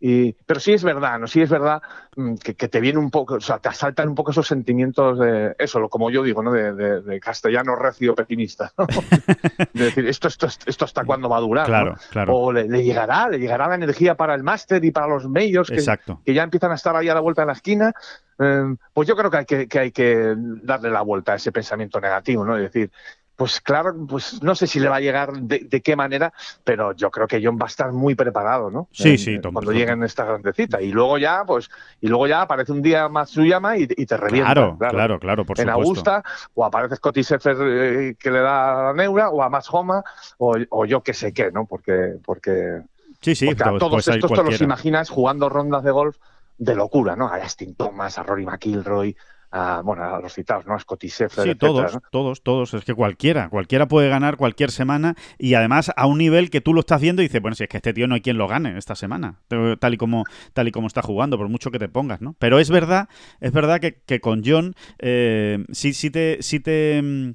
y, pero sí es verdad, ¿no? Sí es verdad mm, que, que te viene un poco, o sea, te asaltan un poco esos sentimientos de eso, como yo digo, ¿no? De, de- de castellano recio pesimista, ¿no? De decir, esto, esto, esto hasta cuándo va a durar, ¿no? Claro, claro. O le, le llegará, le llegará la energía para el máster y para los medios que, que ya empiezan a estar ahí a la vuelta de la esquina, eh, pues yo creo que hay que, que hay que darle la vuelta a ese pensamiento negativo, ¿no? Es decir, pues claro, pues no sé si le va a llegar de, de qué manera, pero yo creo que John va a estar muy preparado, ¿no? Sí, En- sí, en- Tom, cuando Tom. lleguen esta grandecita. Y luego ya, pues, y luego ya aparece un día Matsuyama y, y te revienta. Claro, claro, claro, por en supuesto. Augusta, o aparece Scotty Sheffer eh, que le da la neura, o a Max Homa, o, o yo qué sé qué, ¿no? Porque, porque Sí, sí, porque a pues- todos pues estos te los imaginas jugando rondas de golf de locura, ¿no? A Justin Thomas, a Rory McIlroy, a, bueno, a los citados, ¿no? A Sí, etcétera, todos, ¿no? todos, todos. Es que cualquiera, cualquiera puede ganar cualquier semana y además a un nivel que tú lo estás viendo y dices, bueno, si es que este tío no hay quien lo gane esta semana, tal y como, tal y como está jugando, por mucho que te pongas, ¿no? Pero es verdad, es verdad que, que con John eh, sí, sí te, sí te, mm,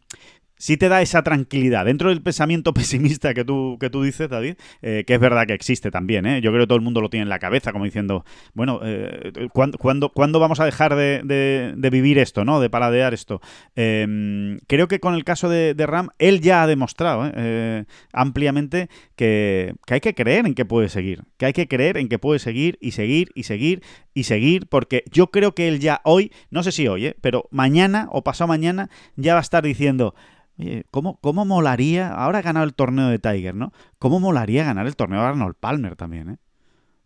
sí te da esa tranquilidad. Dentro del pensamiento pesimista que tú, que tú dices, David, eh, que es verdad que existe también, ¿eh? Yo creo que todo el mundo lo tiene en la cabeza, como diciendo, bueno, eh, ¿cuándo, cuándo, cuándo vamos a dejar de, de- vivir esto, ¿no? De paladear esto. Eh, creo que con el caso de, Ram, él ya ha demostrado ¿eh? Ampliamente que, que hay que creer en que puede seguir, que hay que creer en que puede seguir y seguir y seguir y seguir, porque yo creo que él ya hoy, no sé si hoy, pero mañana o pasado mañana ya va a estar diciendo, Oye, ¿cómo, ¿cómo molaría? Ahora ha ganado el torneo de Tiger, ¿no? ¿Cómo molaría ganar el torneo de Arnold Palmer también, eh?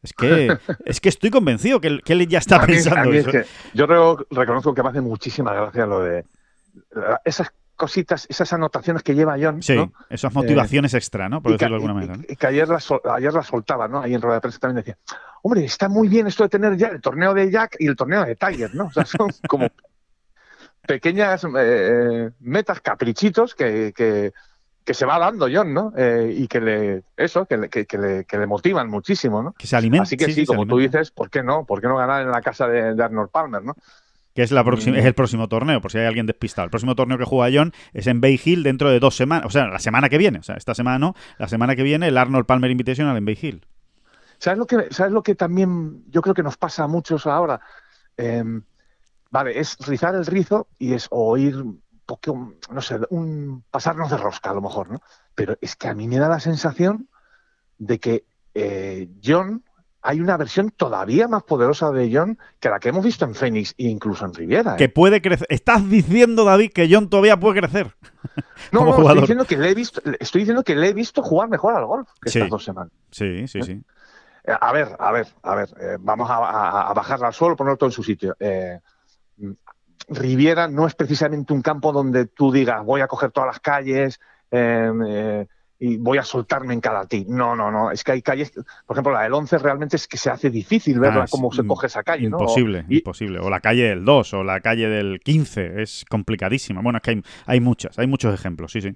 Es que, es que estoy convencido que él, que él ya está mí- pensando es eso. que yo reo- reconozco que me hace muchísima gracia lo de la- esas cositas, esas anotaciones que lleva John, Sí, ¿no? esas motivaciones extra, ¿no? Por decirlo de alguna manera. ¿no? y que ayer la, sol- ayer la soltaba, ¿no? Ahí en rueda de prensa también decía, hombre, está muy bien esto de tener ya el torneo de Jack y el torneo de Tiger, ¿no? O sea, son como pequeñas eh, metas, caprichitos que, que, que se va dando John, ¿no? Eh, y que le, eso, que le, que, le, que le motivan muchísimo, ¿no? Que se alimenta. Así que sí, como tú dices, ¿por qué no? ¿Por qué no ganar en la casa de, de Arnold Palmer, no? Que es, la próxima, es el próximo torneo, por si hay alguien despistado. El próximo torneo que juega John es en Bay Hill dentro de dos semanas. O sea, la semana que viene. O sea, esta semana no. La semana que viene el Arnold Palmer Invitational en Bay Hill. ¿Sabes lo que, ¿sabes lo que también yo creo que nos pasa a muchos ahora? Eh, vale, es rizar el rizo y es oír un poco, no sé, un, pasarnos de rosca a lo mejor, ¿no? Pero es que a mí me da la sensación de que eh, John, hay una versión todavía más poderosa de John que la que hemos visto en Phoenix e incluso en Riviera. ¿eh? Que puede crecer. Estás diciendo, David, que John todavía puede crecer. no, no, estoy diciendo que le he visto, estoy diciendo que le he visto jugar mejor al golf que Sí. estas dos semanas. Sí, sí, sí. Eh, A ver, a ver, a ver, eh, vamos a, a- a bajarla al suelo, poner todo en su sitio. Riviera no es precisamente un campo donde tú digas voy a coger todas las calles eh, eh, y voy a soltarme en cada tee. No, no, no. Es que hay calles, por ejemplo, la del 11 realmente es que se hace difícil verla Ah, cómo se coge esa calle. ¿no? Imposible, Y- imposible. O la calle del 2 o la calle del 15. Es complicadísima. Bueno, es que hay, hay muchas, hay muchos ejemplos, sí, sí.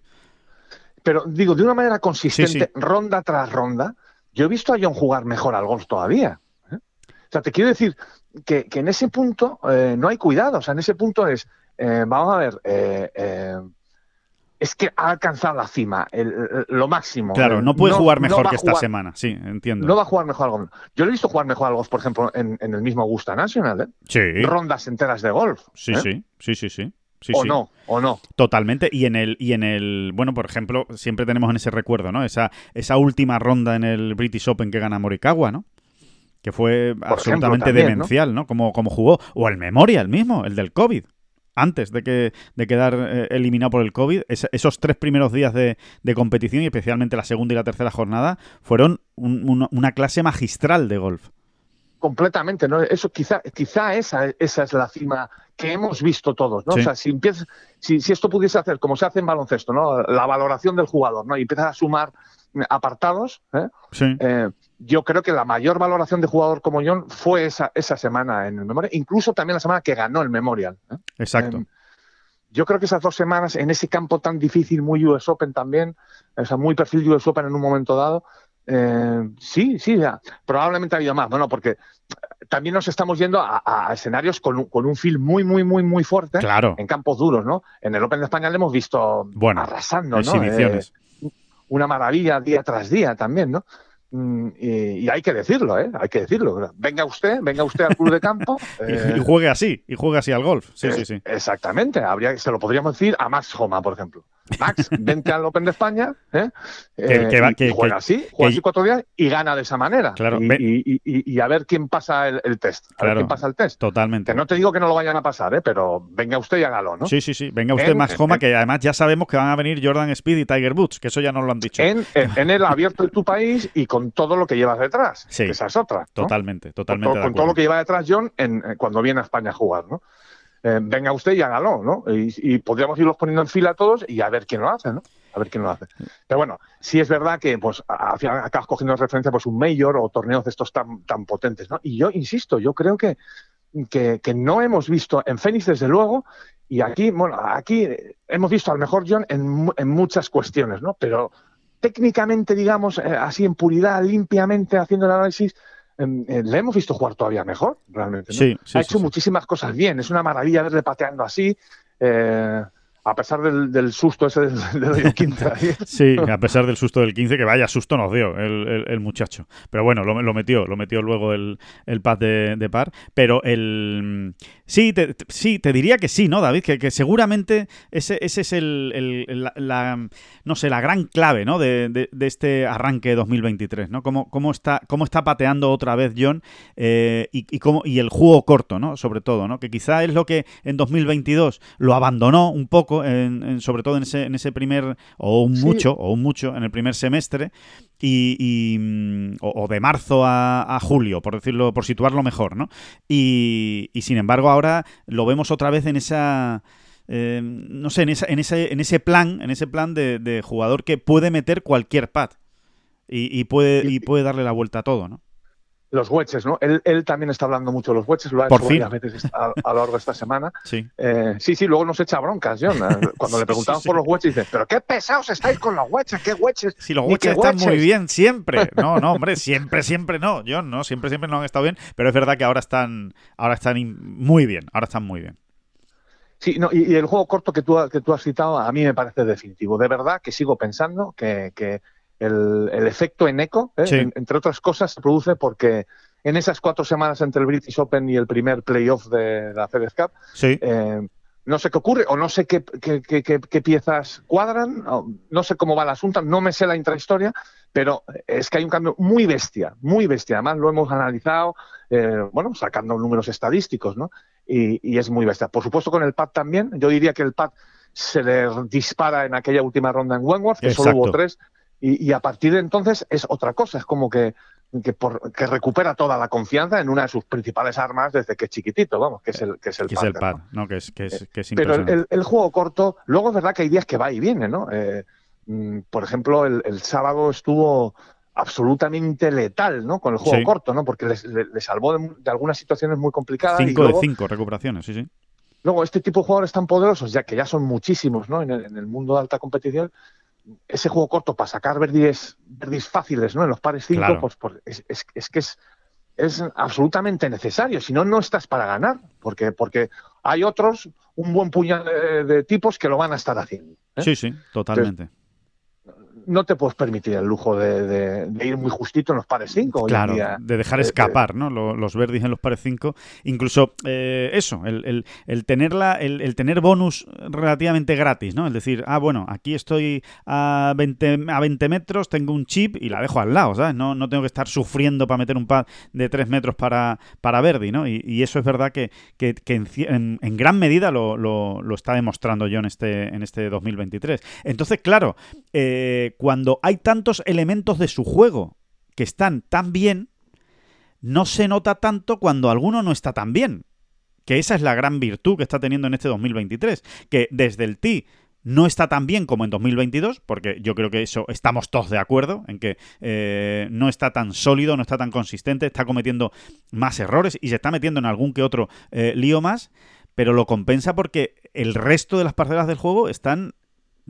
pero digo, de una manera consistente, Sí, sí. ronda tras ronda, yo he visto a John jugar mejor al golf todavía. ¿eh? O sea, te quiero decir que, que en ese punto eh, no hay cuidado. O sea, en ese punto es, eh, vamos a ver, eh, es que ha alcanzado la cima, el- lo máximo. Claro, no puede jugar mejor que esta jugar- semana, sí, entiendo. No va a jugar mejor al golf. Yo lo he visto jugar mejor al golf, por ejemplo, en, en el mismo Augusta National, ¿eh? sí, Rondas enteras de golf. sí, sí, sí, sí, sí. Sí, o sí. no, o no. Totalmente. Y en el, y en el, bueno, por ejemplo, siempre tenemos en ese recuerdo, ¿no? Esa, esa última ronda en el British Open que gana Morikawa, ¿no? Que fue absolutamente demencial, ¿no? Como, como jugó. O el Memorial mismo, el del COVID. Antes de, que, de quedar eh, eliminado por el COVID, es- esos tres primeros días de, de competición y especialmente la segunda y la tercera jornada fueron un- una- una clase magistral de golf. Completamente, ¿no? Eso quizá, quizá esa, esa es la cima que hemos visto todos, ¿no? Sí. O sea, si empiezas, si, si esto pudiese hacer como se hace en baloncesto, ¿no? La valoración del jugador, ¿no? Y empiezas a sumar apartados, ¿eh? Sí. Eh, yo creo que la mayor valoración de jugador como John fue esa, esa semana en el Memorial, incluso también la semana que ganó el Memorial. ¿eh? Exacto. Eh, yo creo que esas dos semanas en ese campo tan difícil, muy US Open también, o sea, muy perfil US Open en un momento dado, eh, sí, sí, ya. probablemente ha habido más, bueno, porque también nos estamos yendo a, a escenarios con un, con un feel muy, muy, muy, muy fuerte Claro. en campos duros, ¿no? En el Open de España le hemos visto Bueno, arrasando, ¿no? exhibiciones. Eh, una maravilla día tras día también, ¿no? Mm, Y, y hay que decirlo, ¿eh? Hay que decirlo. Venga usted, venga usted al club de campo. Y- eh, y juegue así, y juegue así al golf. Sí, sí, eh, sí. Exactamente, habría, se lo podríamos decir a Max Homa, por ejemplo. Max, vente al Open de España, ¿eh? Que- Eh, que va- y- que- juega así, juega así cuatro días y gana de esa manera. Claro, y, ve- y- y- y a ver quién pasa el, el test. A Claro. ver quién pasa el test. Totalmente. Que no te digo que no lo vayan a pasar, ¿eh? pero venga usted y hágalo, ¿no? Sí, sí, sí. Venga usted, En- Max Homa, en- que además ya sabemos que van a venir Jordan Speed y Tiger Woods, que eso ya nos lo han dicho. En, el abierto de tu país y con todo lo que llevas detrás. Sí. que esa es otra. ¿no? Totalmente, totalmente. con todo lo que lleva detrás John cuando viene a España a jugar, ¿no? Eh, venga usted y hágalo, ¿no? Y, podríamos irlos poniendo en fila todos y a ver quién lo hace, ¿no? A ver quién lo hace. Pero bueno, sí es verdad que pues a- acabas cogiendo referencia pues un mayor o torneos de estos tan, tan potentes, ¿no? Y yo insisto, yo creo que, que, no hemos visto en Fénix desde luego y aquí, bueno, aquí hemos visto al mejor John en, en muchas cuestiones, ¿no? Pero técnicamente, digamos, eh, así en puridad, limpiamente, haciendo el análisis, le hemos visto jugar todavía mejor, realmente. ¿no? Sí, sí, ha hecho sí. muchísimas cosas bien, es una maravilla verle pateando así, eh, a pesar del, del susto ese del, del hoyo 15 ayer. Sí, a pesar del susto del 15, que vaya susto nos dio el, el- muchacho. Pero bueno, lo, lo metió, lo metió luego el, el pad de, par. Pero el. Sí te, sí, te diría que sí, ¿no, David? Que, que seguramente ese, ese es el- la, la- no sé, la gran clave, ¿no? De, de- de este arranque 2023, ¿no? Cómo, cómo, está, cómo está pateando otra vez John eh, y, y, cómo, y el juego corto, ¿no? Sobre todo, ¿no? Que quizá es lo que en 2022 lo abandonó un poco, en- en- sobre todo en ese, en ese primer, o un Sí. mucho, o un mucho en el primer semestre, y, y, mm, o, o de marzo a, a julio, por decirlo, por situarlo mejor, ¿no? Y, y sin embargo ahora lo vemos otra vez en esa eh, no sé, en, esa, en, ese, en ese plan, en ese plan de, de jugador que puede meter cualquier pad y, y puede, y puede darle la vuelta a todo, ¿no? Los wedges, ¿no? Él, él también está hablando mucho de los wedges, lo ha Por hecho fin. varias veces a, a lo largo de esta semana. Sí. Eh, sí, sí, luego nos echa broncas, John. Cuando le preguntamos sí, sí. por los wedges, dice, pero qué pesados estáis con los wedges, qué wedges. Si los que están muy bien siempre. No, no, hombre, siempre, siempre no. Yo no, siempre, siempre no han estado bien. Pero es verdad que ahora están, ahora están muy bien. Ahora están muy bien. Sí, no, y, y el juego corto que tú, que tú has citado a mí me parece definitivo. De verdad que sigo pensando que, que el, el efecto en eco, ¿eh? Sí. en- entre otras cosas, se produce porque en esas cuatro semanas entre el British Open y el primer playoff de la FedEx Cup, Sí. eh, no sé qué ocurre o no sé qué, qué- qué- qué- qué piezas cuadran, no sé cómo va el asunto, no me sé la intrahistoria, pero es que hay un cambio muy bestia, muy bestia. Además lo hemos analizado, eh, bueno, sacando números estadísticos, ¿no? Y, y es muy bestia. Por supuesto con el pad también, yo diría que el pad se le dispara en aquella última ronda en Wentworth, que solo hubo tres, y, y a partir de entonces es otra cosa, es como que que, por- que recupera toda la confianza en una de sus principales armas desde que es chiquitito, vamos, que es el, que es el Que es el pad, pad, ¿no? ¿no? Que es, que es, que es Pero el, juego corto, luego es verdad que hay días que va y viene, ¿no? Eh, mm, por ejemplo, el, el sábado estuvo absolutamente letal, ¿no? Con el juego Sí. corto, ¿no? Porque le, salvó de, de algunas situaciones muy complicadas. y Cinco luego, de cinco recuperaciones, sí, sí. luego, este tipo de jugadores tan poderosos, ya que ya son muchísimos, ¿no? En el, en el mundo de alta competición, ese juego corto para sacar verdes, verdes fáciles, ¿no? En los pares 5, Claro. pues, pues es, es- es que es, es absolutamente necesario, si no, no estás para ganar, porque, porque hay otros, un buen puñado de, tipos que lo van a estar haciendo. ¿eh? Sí, sí, totalmente no te puedes permitir el lujo de, ir muy justito en los pares 5. Claro, de dejar eh, escapar ¿no? los, verdis en los pares 5. Incluso eh, eso, el, el, tenerla, el, tener bonus relativamente gratis, ¿no? Es decir, ah, bueno, aquí estoy a 20, a 20 metros, tengo un chip y la dejo al lado, ¿sabes? No, no tengo que estar sufriendo para meter un pad de 3 metros para, para Verdi, ¿no? Y, eso es verdad que, que, en, en, gran medida lo, lo, lo, está demostrando yo en este, en este 2023. Entonces, claro, eh, cuando hay tantos elementos de su juego que están tan bien, no se nota tanto cuando alguno no está tan bien. Que esa es la gran virtud que está teniendo en este 2023. Que desde el T no está tan bien como en 2022, porque yo creo que eso estamos todos de acuerdo, en que eh, no está tan sólido, no está tan consistente, está cometiendo más errores y se está metiendo en algún que otro eh, lío más, pero lo compensa porque el resto de las parcelas del juego están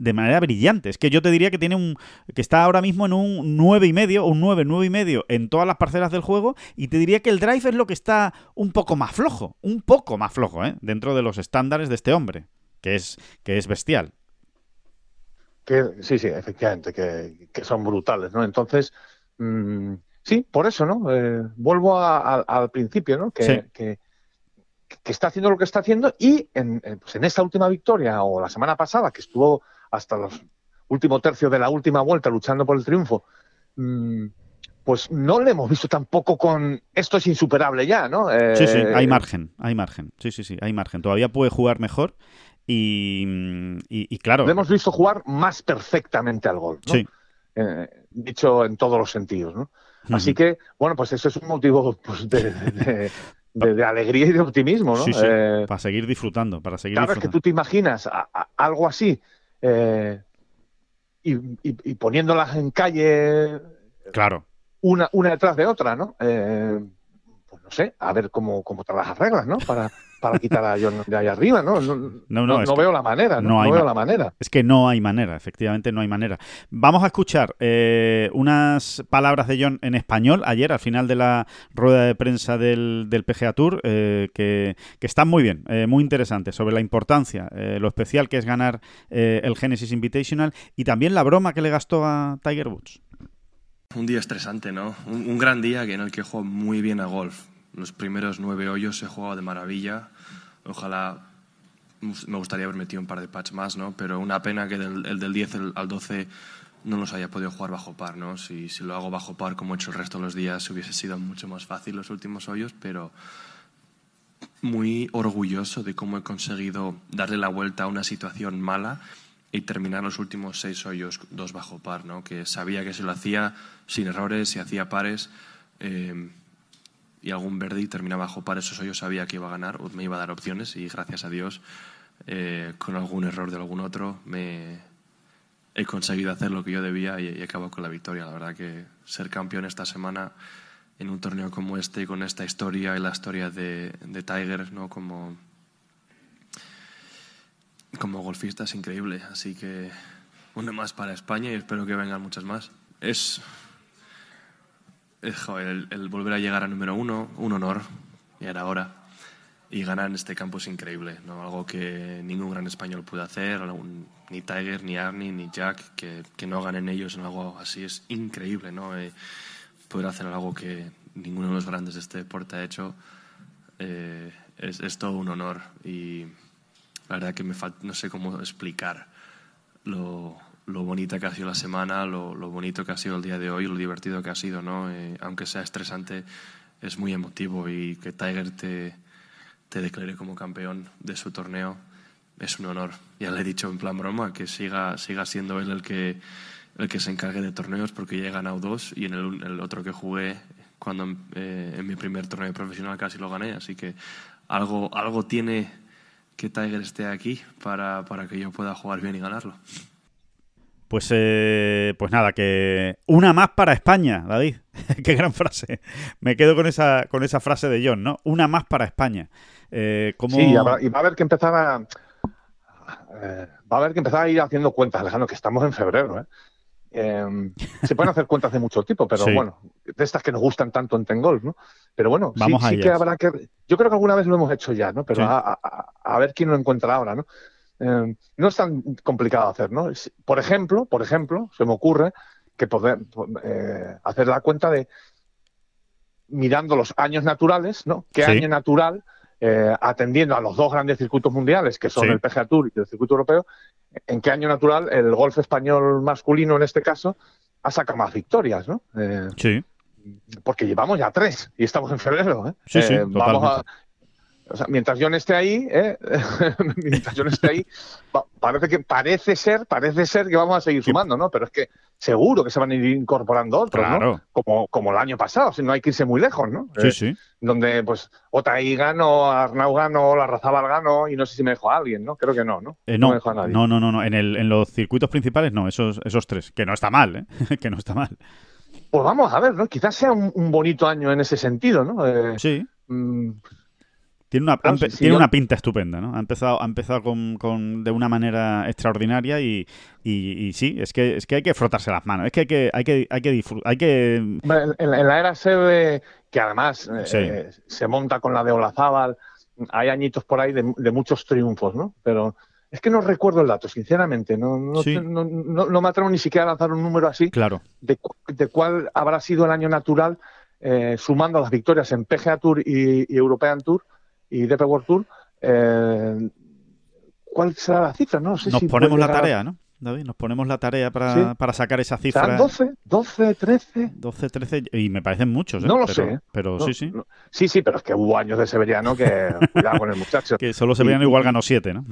de manera brillante. Es que yo te diría que tiene un que está ahora mismo en un 9 y medio, un 9, 9 y medio en todas las parcelas del juego y te diría que el drive es lo que está un poco más flojo, un poco más flojo, ¿eh? dentro de los estándares de este hombre, que es que es bestial. Que, sí, sí, efectivamente, que, son brutales, ¿no? Entonces, mm, sí, por eso, ¿no? Eh, vuelvo al principio, ¿no? Que, que, está haciendo lo que está haciendo y en, pues en esta última victoria o la semana pasada que estuvo hasta los último tercio de la última vuelta luchando por el triunfo, mm, pues no le hemos visto tampoco con esto es insuperable ya, ¿no? sí, sí, hay eh, margen, hay margen. Sí, sí, sí, hay margen. Todavía puede jugar mejor y, y, claro. Le hemos visto jugar más perfectamente al gol, ¿no? Sí. Eh, dicho en todos los sentidos, ¿no? Así que, bueno, pues eso es un motivo pues, de, alegría y de optimismo, ¿no? Sí, sí. Eh, para seguir disfrutando, para seguir claro, es que tú te imaginas algo así eh, y, poniéndolas en calle. Claro. Una, una detrás de otra, ¿no? Eh, no sé, a ver cómo, cómo trabajas reglas, ¿no? Para, para quitar a John de ahí arriba, ¿no? No, no, veo la manera, no, veo la manera. Es que no hay manera, efectivamente no hay manera. Vamos a escuchar eh, unas palabras de John en español ayer, al final de la rueda de prensa del, del PGA Tour, eh, que, están muy bien, eh, muy interesantes, sobre la importancia, lo especial que es ganar el Genesis Invitational y también la broma que le gastó a Tiger Woods. Un día estresante, ¿no? Un, un gran día en el que jugó muy bien a golf los primeros nueve hoyos he jugado de maravilla. Ojalá me gustaría haber metido un par de patch más, ¿no? Pero una pena que el del 10 al 12 no los haya podido jugar bajo par, ¿no? Si, lo hago bajo par como he hecho el resto de los días hubiese sido mucho más fácil los últimos hoyos, pero muy orgulloso de cómo he conseguido darle la vuelta a una situación mala y terminar los últimos seis hoyos dos bajo par, ¿no? Que sabía que si lo hacía sin errores, si hacía pares, eh, y algún verde y terminaba bajo par, eso yo sabía que iba a ganar, o me iba a dar opciones y gracias a Dios, eh, con algún error de algún otro, me he conseguido hacer lo que yo debía y, he acabo con la victoria. La verdad que ser campeón esta semana en un torneo como este, con esta historia y la historia de, de Tiger, ¿no? como, como golfista es increíble. Así que una más para España y espero que vengan muchas más. Es el, volver a llegar a número uno, un honor, y era hora. Y ganar en este campo es increíble, ¿no? algo que ningún gran español puede hacer, ni Tiger, ni Arnie, ni Jack, que, que, no ganen ellos en algo así es increíble. ¿no? Eh, poder hacer algo que ninguno de los grandes de este deporte ha hecho eh, es, es, todo un honor. Y la verdad que me no sé cómo explicar lo, lo bonita que ha sido la semana, lo, bonito que ha sido el día de hoy, lo divertido que ha sido, ¿no? Eh, aunque sea estresante, es muy emotivo y que Tiger te, declare como campeón de su torneo es un honor. Ya le he dicho en plan broma que siga, siga siendo él el que, el que se encargue de torneos porque ya he ganado dos y en el, el otro que jugué cuando eh, en mi primer torneo profesional casi lo gané, así que algo, algo tiene que Tiger esté aquí para, para que yo pueda jugar bien y ganarlo. Pues, eh, pues nada, que una más para España, David. Qué gran frase. Me quedo con esa, con esa frase de John, ¿no? Una más para España. Eh, Sí, y va a haber que empezar a... Eh, va a haber que empezar a ir haciendo cuentas, Alejandro, que estamos en febrero. ¿eh? Em, se pueden hacer cuentas de mucho tipo, pero bueno, de estas que nos gustan tanto en Tengol, ¿no? Pero bueno, Vamos sí, que habrá que. Yo creo que alguna vez lo hemos hecho ya, ¿no? Pero Sí. a, a- a ver quién lo encuentra ahora, ¿no? Eh, no es tan complicado hacer, ¿no? Por ejemplo, por ejemplo, se me ocurre que poder eh, hacer la cuenta de mirando los años naturales, ¿no? ¿Qué Sí. año natural, eh, atendiendo a los dos grandes circuitos mundiales, que son Sí. el PGA Tour y el circuito europeo, en qué año natural el golf español masculino, en este caso, ha sacado más victorias, ¿no? Eh, Sí, porque llevamos ya tres y estamos en febrero. ¿eh? Sí, sí, Eh, vamos a. o sea, mientras John esté ahí, ¿eh? mientras John esté ahí, parece que parece ser, parece ser que vamos a seguir sumando, ¿no? Pero es que seguro que se van a ir incorporando otros, ¿no? claro. Como, como el año pasado, si no hay que irse muy lejos, ¿no? Sí, Eh, sí. Donde, pues, Otaí ganó, Arnau ganó, la Razabal ganó, y no sé si me dejó a alguien, ¿no? Creo que no, ¿no? Eh, me no, dejó a nadie. no, no, no, no. En, el, en los circuitos principales no, esos, esos tres. Que no está mal, ¿eh? que no está mal. Pues vamos a ver, ¿no? Quizás sea un, un bonito año en ese sentido, ¿no? Sí. mm, Tiene una, si- tiene yo- una pinta estupenda, ¿no? Ha empezado, ha empezado con, con- de una manera extraordinaria y, y- y sí, es que, es que hay que frotarse las manos. Es que hay que, hay que, hay que, disfr- hay que En, la era SEB, que además eh, Sí. eh, se monta con la de Olazábal, hay añitos por ahí de, de muchos triunfos, ¿no? Pero es que no recuerdo el dato, sinceramente. No, no, Sí. no, no- me atrevo ni siquiera a lanzar un número así Claro, de, de cuál habrá sido el año natural, eh, sumando las victorias en PGA Tour y, y European Tour y DP World Tour. eh, ¿Cuál será la cifra? No sé nos si ponemos la llegar tarea, ¿no? David, nos ponemos la tarea para, Sí. para sacar esa ¿Serán cifra. 12, 12, 13? 12, 13, y me parecen muchos, ¿eh? No lo pero, sé. Pero No, sí, sí. no. Sí, sí, pero es que hubo años de Severiano que cuidado con el muchacho. Que solo se Y- veían y- igual ganó 7, ¿no?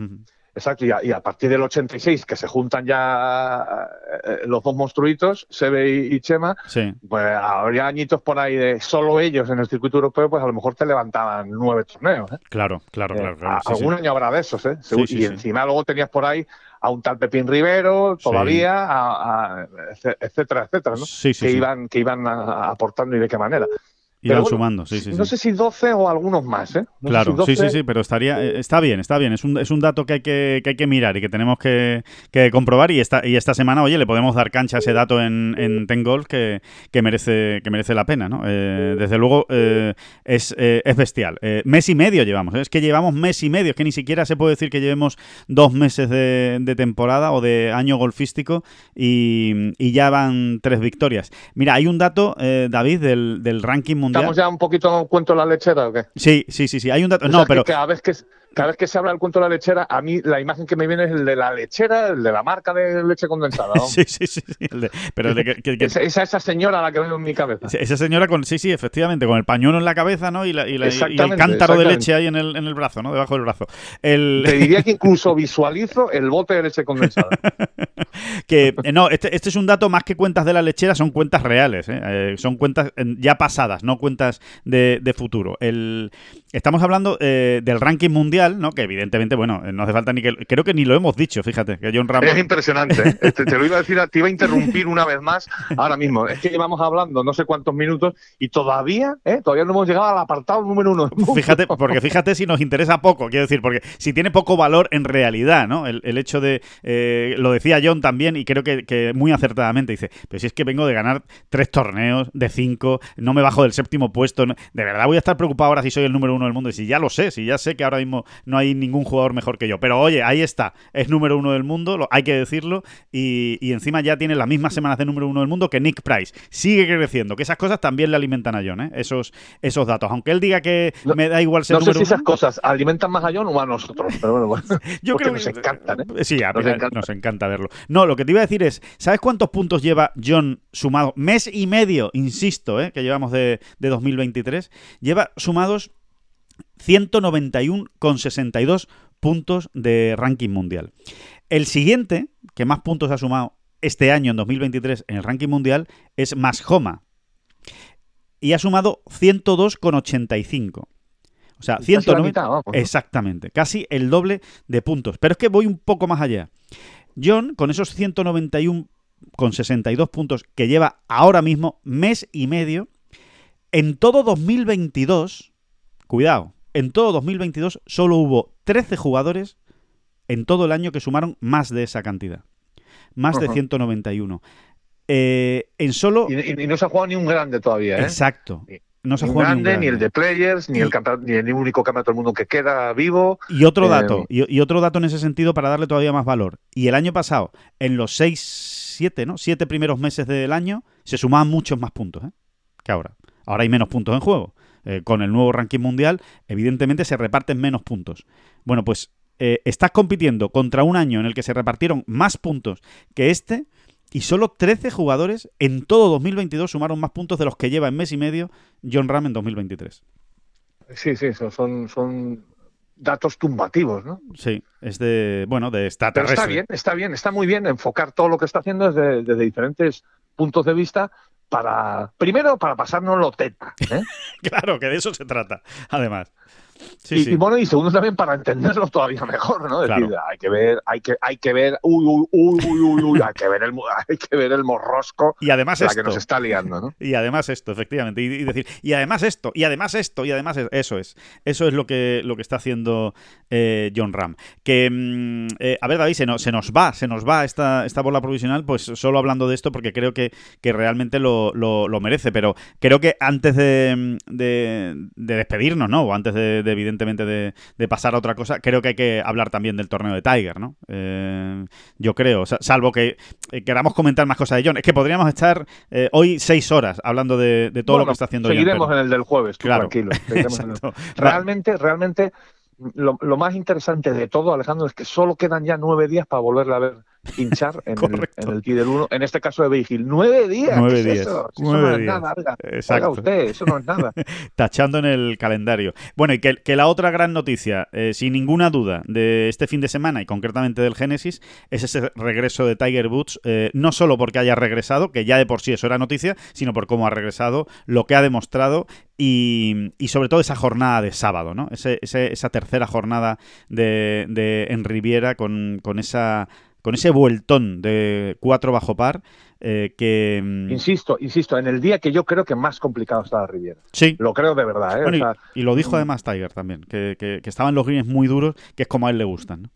Exacto, y a, y a partir del 86, que se juntan ya eh, los dos monstruitos, Sebe y, y Chema, Sí, pues habría añitos por ahí de solo ellos en el circuito europeo, pues a lo mejor te levantaban nueve torneos. ¿eh? claro, claro, claro. Eh, claro, a- sí, sí. algún año habrá de esos, ¿eh? Y encima luego tenías por ahí a un tal Pepín Rivero, todavía, a- a- etcétera, etcétera, ¿no? Sí, sí, que, iban, que iban a- aportando y de qué manera. Bueno, sumando, sí, sí, no sí. sé si 12 o algunos más, ¿eh? No Claro, si 12, sí, sí, sí, pero estaría, eh, está bien, está bien. Es un, es un dato que hay que, que hay que mirar y que tenemos que, que comprobar. Y esta, y esta semana, oye, le podemos dar cancha a ese dato en, en Ten Golf que, que merece, que merece la pena, ¿no? Eh, desde luego eh, es, eh, es bestial. Mes y medio llevamos, es que llevamos mes y medio, es que ni siquiera se puede decir que llevemos dos meses de, de temporada o de año golfístico y, y ya van tres victorias. Mira, hay un dato, eh, David, del, del ranking mundial. ¿Estamos ya un poquito cuento la lechera o qué? Sí, sí, sí, sí. Hay un dato. O no, sea, que pero. cada vez que cada vez que se habla del cuento de la lechera, a mí la imagen que me viene es el de la lechera, el de la marca de leche condensada. ¿no? Sí, sí, sí. sí, el de- pero el de que- que- Esa, esa señora la que veo en mi cabeza. esa señora con. Sí, sí, efectivamente, con el pañuelo en la cabeza, ¿no? Y, la- y la- y el cántaro de leche ahí en el, en el brazo, ¿no? Debajo del brazo. El, Te diría que incluso visualizo el bote de leche condensada. que eh, no, este, este es un dato más que cuentas de la lechera, son cuentas reales, ¿eh? Eh, son cuentas ya pasadas, no cuentas de, de futuro. El, estamos hablando eh, del ranking mundial, ¿no? Que evidentemente, bueno, eh, no hace falta ni que creo que ni lo hemos dicho, fíjate, que John Ramos Es impresionante. ¿eh? Te, lo iba a decir, te iba a interrumpir una vez más ahora mismo. Es que llevamos hablando no sé cuántos minutos y todavía, ¿eh? todavía no hemos llegado al apartado número uno. Fíjate, porque fíjate si nos interesa poco, quiero decir, porque si tiene poco valor en realidad, ¿no? El, el hecho de, eh, lo decía John también, y creo que, que muy acertadamente, dice, pero si es que vengo de ganar tres torneos de cinco, no me bajo del séptimo puesto, no- de verdad voy a estar preocupado ahora si soy el número uno del mundo, y si ya lo sé, si ya sé que ahora mismo no hay ningún jugador mejor que yo, pero oye, ahí está, es número uno del mundo, lo- hay que decirlo, y, y encima ya tiene las mismas semanas de número uno del mundo que Nick Price, sigue creciendo, que esas cosas también le alimentan a John, ¿eh? Esos, esos datos, aunque él diga que No- me da igual ser No sé número si esas cosas alimentan más a John o a nosotros, pero bueno, bueno. yo porque creo nos que encantan, ¿eh? Sí, a Nos nos encanta. encanta. verlo. No, lo que te iba a decir es, ¿sabes cuántos puntos lleva John sumado? Mes y medio, insisto, ¿eh? que llevamos de, de 2023. Lleva sumados 191,62 puntos de ranking mundial. El siguiente, que más puntos ha sumado este año en 2023 en el ranking mundial, es Mashoma. Y ha sumado 102,85. O sea, Casi la 190. mitad, vamos, ¿no? Exactamente, casi el doble de puntos. Pero es que voy un poco más allá. John, con esos 191 con 62 puntos que lleva ahora mismo, mes y medio, en todo 2022, cuidado, en todo 2022 solo hubo 13 jugadores en todo el año que sumaron más de esa cantidad. Más de Ajá. 191. Eh, en solo. Y, y, no se ha jugado ni un grande todavía, ¿eh? Exacto. No se ni, ha un jugado grande, ni, ni el de Players, ni, Y- el, ni el único campeonato del mundo que queda vivo. Y otro Eh, dato, y, y otro dato en ese sentido para darle todavía más valor. Y el año pasado, en los seis, siete, ¿no? Siete primeros meses del año, se sumaban muchos más puntos, ¿eh? Que ahora. Ahora hay menos puntos en juego. Eh, con el nuevo ranking mundial, evidentemente se reparten menos puntos. Bueno, pues eh, estás compitiendo contra un año en el que se repartieron más puntos que este. Y solo 13 jugadores en todo 2022 sumaron más puntos de los que lleva en mes y medio John Ram en 2023. Sí, sí, son, son, datos tumbativos, ¿no? Sí, es de, bueno, de Pero extraterrestre. está bien, está bien, está muy bien enfocar todo lo que está haciendo desde, desde diferentes puntos de vista para, primero, para pasárnoslo teta, ¿eh? Claro, que de eso se trata, además. Sí, y, sí. y bueno, y segundo también para entenderlo todavía mejor, ¿no? Es Claro. decir, hay que ver, hay que, hay que ver, uy, uy, uy, uy, uy, uy, hay que ver el, hay que ver el morrosco Y además la esto. que nos está liando, ¿no? Y además esto, efectivamente. Y, y decir, y además esto, y además esto, y además es- eso es. Eso es lo que, lo que está haciendo eh, John Ram. Que, mm, eh, a ver, David, se nos, se nos va, se nos va esta, esta bola provisional, pues solo hablando de esto, porque creo que, que realmente lo, lo- lo merece. Pero creo que antes de, de- de despedirnos, ¿no? O antes de, de, evidentemente, de, de pasar a otra cosa, creo que hay que hablar también del torneo de Tiger, ¿no? Eh, yo creo, sa- salvo que eh, queramos comentar más cosas de John. Es que podríamos estar eh, hoy seis horas hablando de, de todo lo que está haciendo John. Seguiremos pero- en el del jueves, tú Claro. tranquilo. seguiremos en el-. Realmente, realmente, lo, lo más interesante de todo, Alejandro, es que solo quedan ya nueve días para volverla a ver hinchar en el, en el T del 1, en este caso de Beigil. ¡Nueve días! Nueve ¿Qué es días, Eso? Si eso no días. es nada, oiga. Exacto. Oiga usted, eso no es nada. tachando en el calendario. Bueno, y que, que la otra gran noticia, eh, sin ninguna duda, de este fin de semana y concretamente del Génesis, es ese regreso de Tiger Woods, eh, no solo porque haya regresado, que ya de por sí eso era noticia, sino por cómo ha regresado, lo que ha demostrado y, y sobre todo esa jornada de sábado, ¿no? Ese- ese- esa tercera jornada de, de- en Riviera con, con esa con ese vueltón de cuatro bajo par eh, que mm, Insisto, insisto, en el día que yo creo que más complicado está la Riviera. sí Lo creo de verdad, ¿eh? Bueno, y- O sea, y, lo dijo además Tiger también, que, que, que estaban los greens muy duros, que es como a él le gustan. ¿no?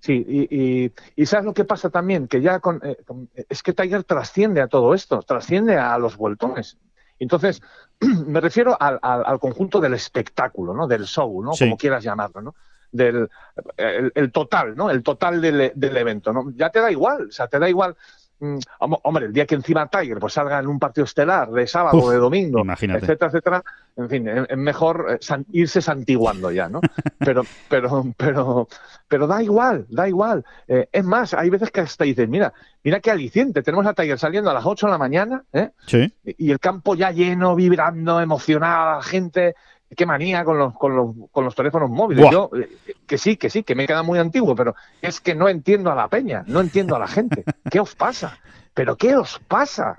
Sí, y, y- y ¿sabes lo que pasa también? Que ya con, eh, con- es que Tiger trasciende a todo esto, trasciende a los vueltones. Entonces, me refiero al, al- al conjunto del espectáculo, ¿no? Del show, ¿no? Sí. Como quieras llamarlo, ¿no? Del el, el total, ¿no? El total del, del evento, ¿no? Ya te da igual, o sea, te da igual. mm, Hombre, el día que encima Tiger pues salga en un partido estelar de sábado o de domingo, imagínate. etcétera, etcétera, en fin, es mejor eh, san- irse santiguando ya, ¿no? Pero, pero, pero, pero da igual, da igual. Eh, es más, hay veces que hasta dices, mira, mira qué aliciente, tenemos a Tiger saliendo a las 8 de la mañana, ¿eh? Sí. y el campo ya lleno, vibrando, emocionada, gente. Qué manía con los, con los, con los teléfonos móviles. Buah. Yo, eh, que sí, que sí, que me queda muy antiguo, pero es que no entiendo a la peña, no entiendo a la gente. ¿Qué os pasa? ¿Pero qué os pasa?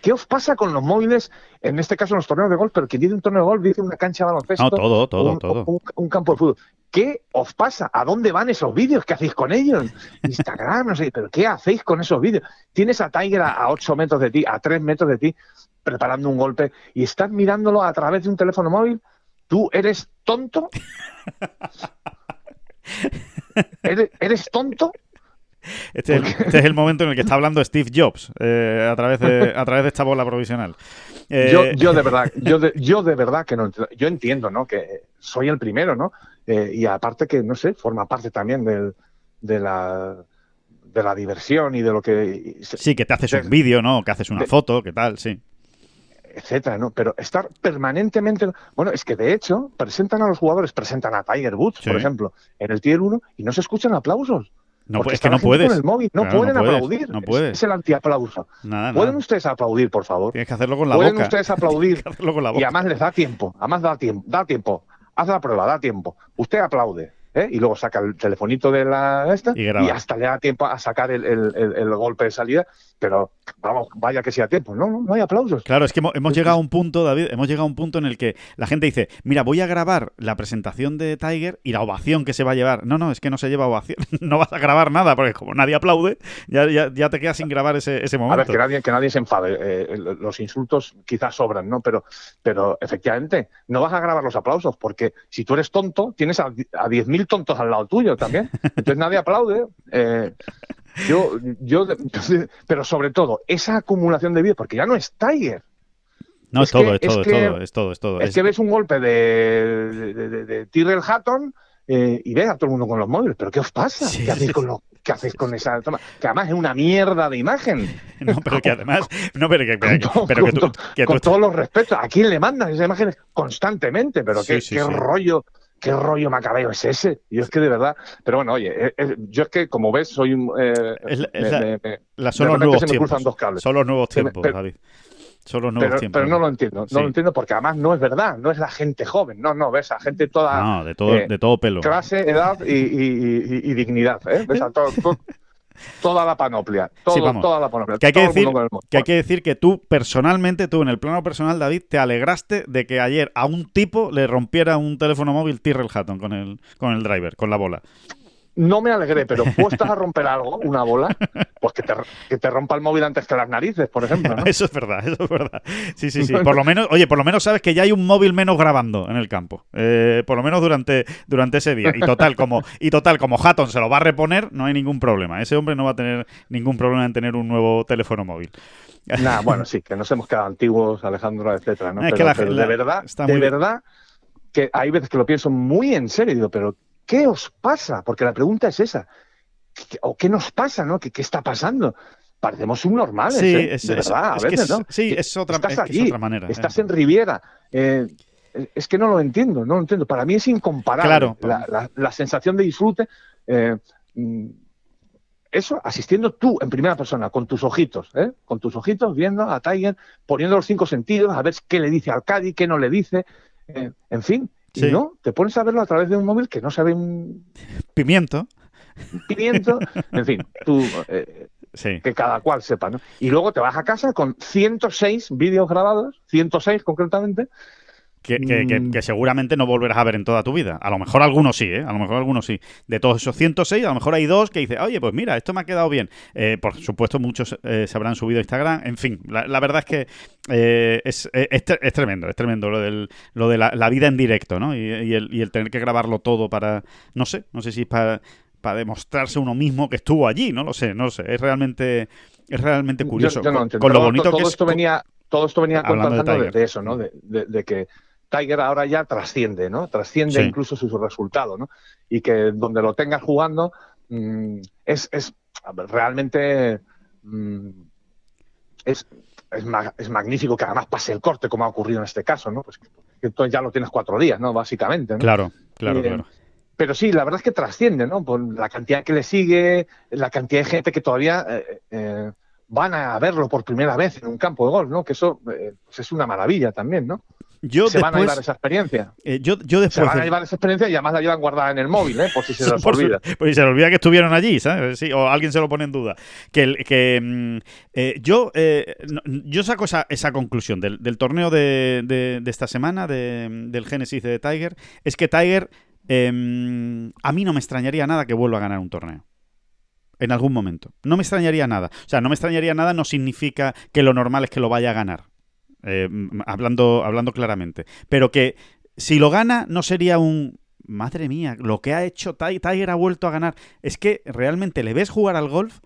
¿Qué os pasa con los móviles? En este caso, en los torneos de golf, pero quien dice un torneo de golf dice una cancha de baloncesto. No, todo, todo, un, todo. un- un campo de fútbol. ¿Qué os pasa? ¿A dónde van esos vídeos? ¿Qué hacéis con ellos? Instagram, no sé, pero ¿qué hacéis con esos vídeos? Tienes a Tiger a, a 8 metros de ti, a 3 metros de ti, preparando un golpe y estás mirándolo a través de un teléfono móvil. ¿Tú eres tonto? ¿Eres, eres tonto? Este es, el, este es el momento en el que está hablando Steve Jobs eh, a, través de, a través de esta bola provisional. Eh, Yo, yo de verdad, yo de, yo de verdad que no entiendo. Yo entiendo, ¿no? Que soy el primero, ¿no? Eh, y aparte que, no sé, forma parte también del, de la de la diversión y de lo que Sí, que te haces un vídeo, ¿no? Que haces una de- foto, que tal, sí. Etcétera, ¿no? Pero estar permanentemente, bueno, es que de hecho presentan a los jugadores, presentan a Tiger Woods, Sí. por ejemplo, en el Tier 1 y no se escuchan aplausos. No, es que no puedes. Con el móvil. No Claro, pueden no puedes, aplaudir. no Es- puedes. Es, el antiaplauso. Nada, ¿Pueden nada. ustedes aplaudir, por favor? Tienes que hacerlo con la ¿Pueden boca. ustedes aplaudir? Con la Y boca. además les da tiempo, además da tiempo, da tiempo. Haz la prueba, da tiempo. Usted aplaude, ¿eh? Y luego saca el telefonito de la esta Y hasta le da tiempo a sacar el, el- el- el golpe de salida, pero vamos, vaya que sea tiempo. No, no, no hay aplausos. Claro, es que hemos, hemos llegado a un punto, David, hemos llegado a un punto en el que la gente dice, mira, voy a grabar la presentación de Tiger y la ovación que se va a llevar. No, no, es que no se lleva ovación. no vas a grabar nada, porque como nadie aplaude, ya, ya, ya te quedas sin grabar ese, ese A ver, momento. que nadie, que nadie se enfade. eh, los insultos quizás sobran, ¿no? Pero, pero efectivamente, no vas a grabar los aplausos, porque si tú eres tonto, tienes a, a 10.000 tontos al lado tuyo también. Entonces nadie aplaude. eh, Yo, yo, pero sobre todo, esa acumulación de vídeos, porque ya no es Tiger. No, es, todo, es, todo, es, todo, es todo, es todo. Es, que ves un golpe de, de, de, Tyrrell Hatton eh, y ves a todo el mundo con los móviles. ¿Pero qué os pasa? ¿Qué, hacéis con lo, ¿Qué hacéis con esa toma? Que además es una mierda de imagen. No, pero que además. No, pero que, pero, con, pero que tú, con, con todos los respetos. ¿A quién le mandan esas imágenes constantemente? Pero Sí, qué, sí, qué sí. rollo. ¿Qué rollo macabeo es ese? Yo es que de verdad. Pero bueno, oye, eh, eh, yo es que, como ves, soy un. eh, son los nuevos se me tiempos. cruzan dos cables. Son los nuevos tiempos, David. Son los nuevos pero, tiempos. pero no lo entiendo, no lo entiendo porque además no es verdad, no es la gente joven, no, no, ves a gente toda No, de todo, eh, de todo pelo. clase, edad y, y- y- y dignidad, ¿eh? Ves a todo- todo- toda la panoplia, todo, Sí, vamos. toda la panoplia. Que hay que, decir, que hay que decir que tú, personalmente, tú en el plano personal, David, te alegraste de que ayer a un tipo le rompiera un teléfono móvil Tyrrell Hatton con el, con el driver, con la bola. No me alegré, pero puestas a romper algo, una bola, pues que te, que te rompa el móvil antes que las narices, por ejemplo, ¿no? Eso es verdad, eso es verdad. Sí, sí, sí. Por lo menos, oye, por lo menos sabes que ya hay un móvil menos grabando en el campo. Eh, por lo menos durante, durante ese día. Y total, como, y total, como Hatton se lo va a reponer, no hay ningún problema. Ese hombre no va a tener ningún problema en tener un nuevo teléfono móvil. Nah, bueno, sí, que nos hemos quedado antiguos, Alejandro, etcétera, ¿no? Es que la- pero la- de verdad, de verdad, que hay veces que lo pienso muy en serio y digo, pero ¿qué os pasa? Porque la pregunta es esa. ¿Qué- ¿O qué nos pasa, no? ¿Qué, qué está pasando? Parecemos subnormales, Sí, ¿eh? es- de verdad, es a que veces, es- ¿no? sí, es otra- Estás allí, otra manera, Estás eh. en Riviera. eh, es que no lo entiendo, no lo entiendo. Para mí es incomparable Claro. la, la- la sensación de disfrute. eh, mm, eso, asistiendo tú en primera persona, con tus ojitos, ¿eh? con tus ojitos, viendo a Tiger, poniendo los cinco sentidos, a ver qué le dice al Cádiz, qué no le dice, eh, en fin. Sí. Y no, te pones a verlo a través de un móvil que no sabe un Pimiento. pimiento, en fin, tú, eh, Sí. que cada cual sepa, ¿no? Y luego te vas a casa con 106 vídeos grabados, 106 concretamente, Que, que- que- Mm. que seguramente no volverás a ver en toda tu vida. A lo mejor algunos sí, ¿eh? A lo mejor algunos sí. De todos esos 106, a lo mejor hay dos que dicen, oye, pues mira, esto me ha quedado bien. Eh, por supuesto, muchos eh, se habrán subido a Instagram. En fin, la, la verdad es que eh, es, es- es tre- es tremendo, es tremendo lo, del, lo de la, la vida en directo, ¿no? Y, y el, y el tener que grabarlo todo para, no sé, no sé si es para, para demostrarse uno mismo que estuvo allí, no lo sé, no lo sé. Es realmente, es realmente curioso. yo no con, lo bonito todo que es. esto venía, todo esto venía Hablando de contando de, de eso, ¿no? De, de- de que Tiger ahora ya trasciende, ¿no? Trasciende Sí. incluso su, su resultado, ¿no? Y que donde lo tengas jugando mm, es, es realmente mm, es, es, ma- es magnífico que además pase el corte como ha ocurrido en este caso, ¿no? Pues entonces ya lo tienes cuatro días, ¿no? Básicamente, ¿no? Claro, claro, Eh, claro. Pero sí, la verdad es que trasciende, ¿no? Por la cantidad que le sigue, la cantidad de gente que todavía eh, eh, van a verlo por primera vez en un campo de golf, ¿no? Que eso eh, pues es una maravilla también, ¿no? Yo se van a llevar esa experiencia. eh, yo, yo Se van a llevar esa experiencia y además la llevan guardada en el móvil, ¿eh? Por si se les Por su- olvida. Pues si se le olvida que estuvieron allí, ¿sabes? Sí, o alguien se lo pone en duda. Que, mm, eh, yo, eh, no- yo saco esa, esa conclusión del, del torneo de, de- de esta semana, de- del Génesis de Tiger, es que Tiger, em, a mí no me extrañaría nada que vuelva a ganar un torneo. En algún momento. No me extrañaría nada. O sea, no me extrañaría nada no significa que lo normal es que lo vaya a ganar. Eh, hablando, hablando claramente. Pero que si lo gana, no sería un. Madre mía, lo que ha hecho Ti- Tiger ha vuelto a ganar. Es que realmente le ves jugar al golf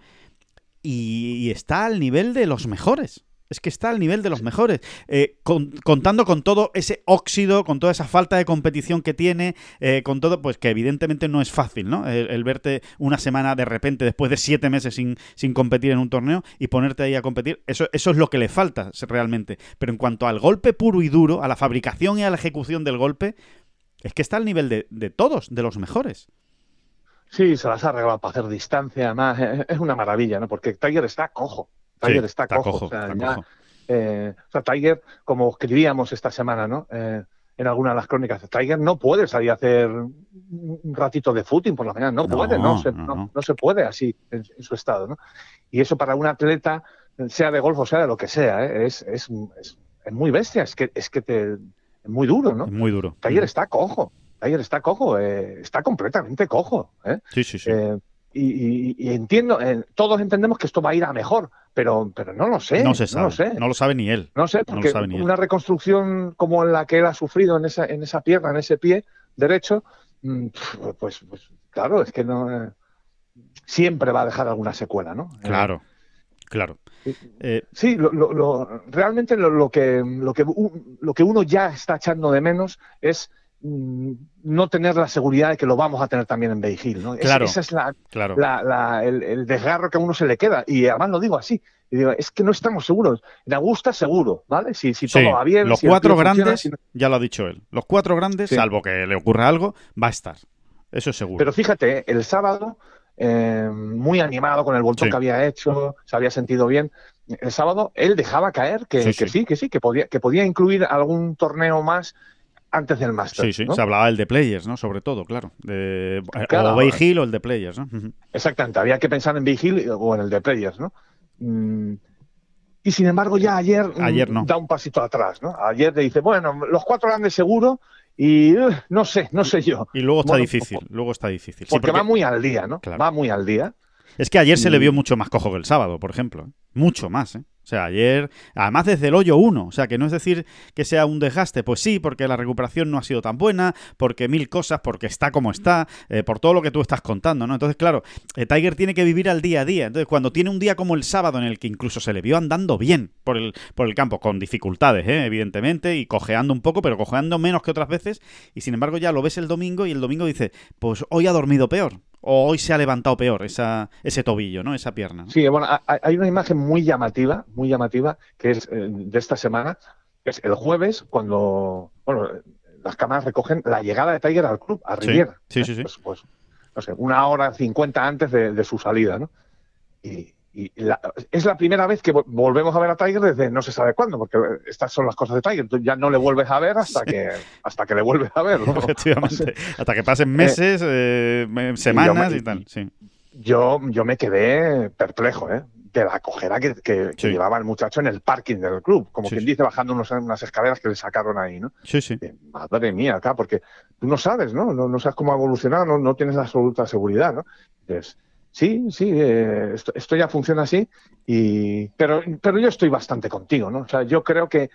y está al nivel de los mejores. Es que está al nivel de los mejores. Eh, con- contando con todo ese óxido, con toda esa falta de competición que tiene, eh, con todo, pues que evidentemente no es fácil, ¿no? El, verte una semana de repente, después de siete meses sin, sin competir en un torneo y ponerte ahí a competir, eso, eso es lo que le falta realmente. Pero en cuanto al golpe puro y duro, a la fabricación y a la ejecución del golpe, es que está al nivel de, de todos, de los mejores. Sí, se las ha arreglado para hacer distancia. Es, es una maravilla, ¿no? Porque Tiger está cojo. Tiger Sí, está, cojo. o sea, está ya, cojo. eh, o sea, Tiger, como escribíamos esta semana, ¿no? Eh, en alguna de las crónicas, Tiger no puede salir a hacer un ratito de footing por la mañana, no, No, puede, no se, no, no- no. no se puede así en, en su estado, ¿no? Y eso para un atleta, sea de golf o sea de lo que sea, ¿eh? es, es, es, es muy bestia, es que, es que te, es muy duro, ¿no? Muy duro. Tiger está cojo, Tiger está cojo, está completamente cojo. Sí, sí, sí. Eh, y, y- y entiendo, eh, todos entendemos que esto va a ir a mejor, pero, pero no lo sé. no se sabe. No lo sé. No lo sabe ni él. No sé, lo porque sabe ni él. una reconstrucción como la que él ha sufrido en esa, en esa pierna, en ese pie derecho, mm, pues, pues claro, es que no. eh, siempre va a dejar alguna secuela, ¿no? Claro, claro. Eh, sí, lo, lo, realmente lo, que, lo, que, lo que uno ya está echando de menos es no tener la seguridad de que lo vamos a tener también en Hill, ¿no? Claro, ese es la, claro. la, el, el, desgarro que a uno se le queda. Y además lo digo así. Digo, es que no estamos seguros. En Augusta seguro, ¿vale? Si, si todo va bien. Los si cuatro grandes, ya lo ha dicho él. Los cuatro grandes, sí. salvo que le ocurra algo, va a estar. Eso es seguro. Pero fíjate, el sábado eh, muy animado con el voltón Sí. que había hecho, se había sentido bien. El sábado él dejaba caer que Sí, que sí. sí, que sí, que podía, que podía incluir algún torneo más antes del Masters. Sí, sí, ¿no? se hablaba del de Players, ¿no? Sobre todo, claro. De, Claro. o Bay Hill o el de Players, ¿no? Exactamente, había que pensar en Big Hill o en el de Players, ¿no? Mm, Y sin embargo, ya ayer, mm, Ayer no. da un pasito atrás, ¿no? Ayer le dice, bueno, los cuatro grandes seguro y uh, no sé, no sé yo. Y luego está Bueno, difícil, luego está difícil. Sí, Porque, porque- va muy al día, ¿no? Claro. Va muy al día. Es que ayer se le vio mucho más cojo que el sábado, por ejemplo. ¿eh? Mucho más, ¿eh? Sea, ayer, además desde el hoyo 1, o sea, que no es decir que sea un desgaste, pues sí, porque la recuperación no ha sido tan buena, porque mil cosas, porque está como está, eh, por todo lo que tú estás contando, ¿no? Entonces, claro, eh, Tiger tiene que vivir al día a día. Entonces, cuando tiene un día como el sábado en el que incluso se le vio andando bien por el, por el campo, con dificultades, ¿eh? evidentemente, y cojeando un poco, pero cojeando menos que otras veces, y sin embargo ya lo ves el domingo y el domingo dice, pues hoy ha dormido peor. O hoy se ha levantado peor esa, ese tobillo, ¿no? Esa pierna. ¿no? Sí, bueno, ha- ha- hay una imagen muy llamativa, muy llamativa, que es eh, de esta semana, que es el jueves, cuando, bueno, las cámaras recogen la llegada de Tiger al club, a Riviera. sí, ¿eh? sí, sí. Pues, pues, no sé, una hora cincuenta antes de, de su salida, ¿no? Y, y la- es la primera vez que vo- volvemos a ver a Tiger desde no se sabe cuándo, porque estas son las cosas de Tiger. Tú ya no le vuelves a ver hasta que hasta que le vuelves a ver. ¿no? Efectivamente. Hasta que pasen meses, eh, me- semanas y- y tal. Sí. yo, yo me quedé perplejo, ¿eh? De la cojera que, que- llevaba el muchacho en el parking del club, como Sí, quien dice, bajando unos- unas escaleras que le sacaron ahí, ¿no? Sí, sí. Eh, Madre mía, acá, porque tú no sabes, ¿no? No, no sabes cómo ha evolucionado, no, no tienes la absoluta seguridad, ¿no? Entonces, sí, sí, eh, esto, esto ya funciona así, y, pero, pero yo estoy bastante contigo, ¿no? O sea, yo creo que,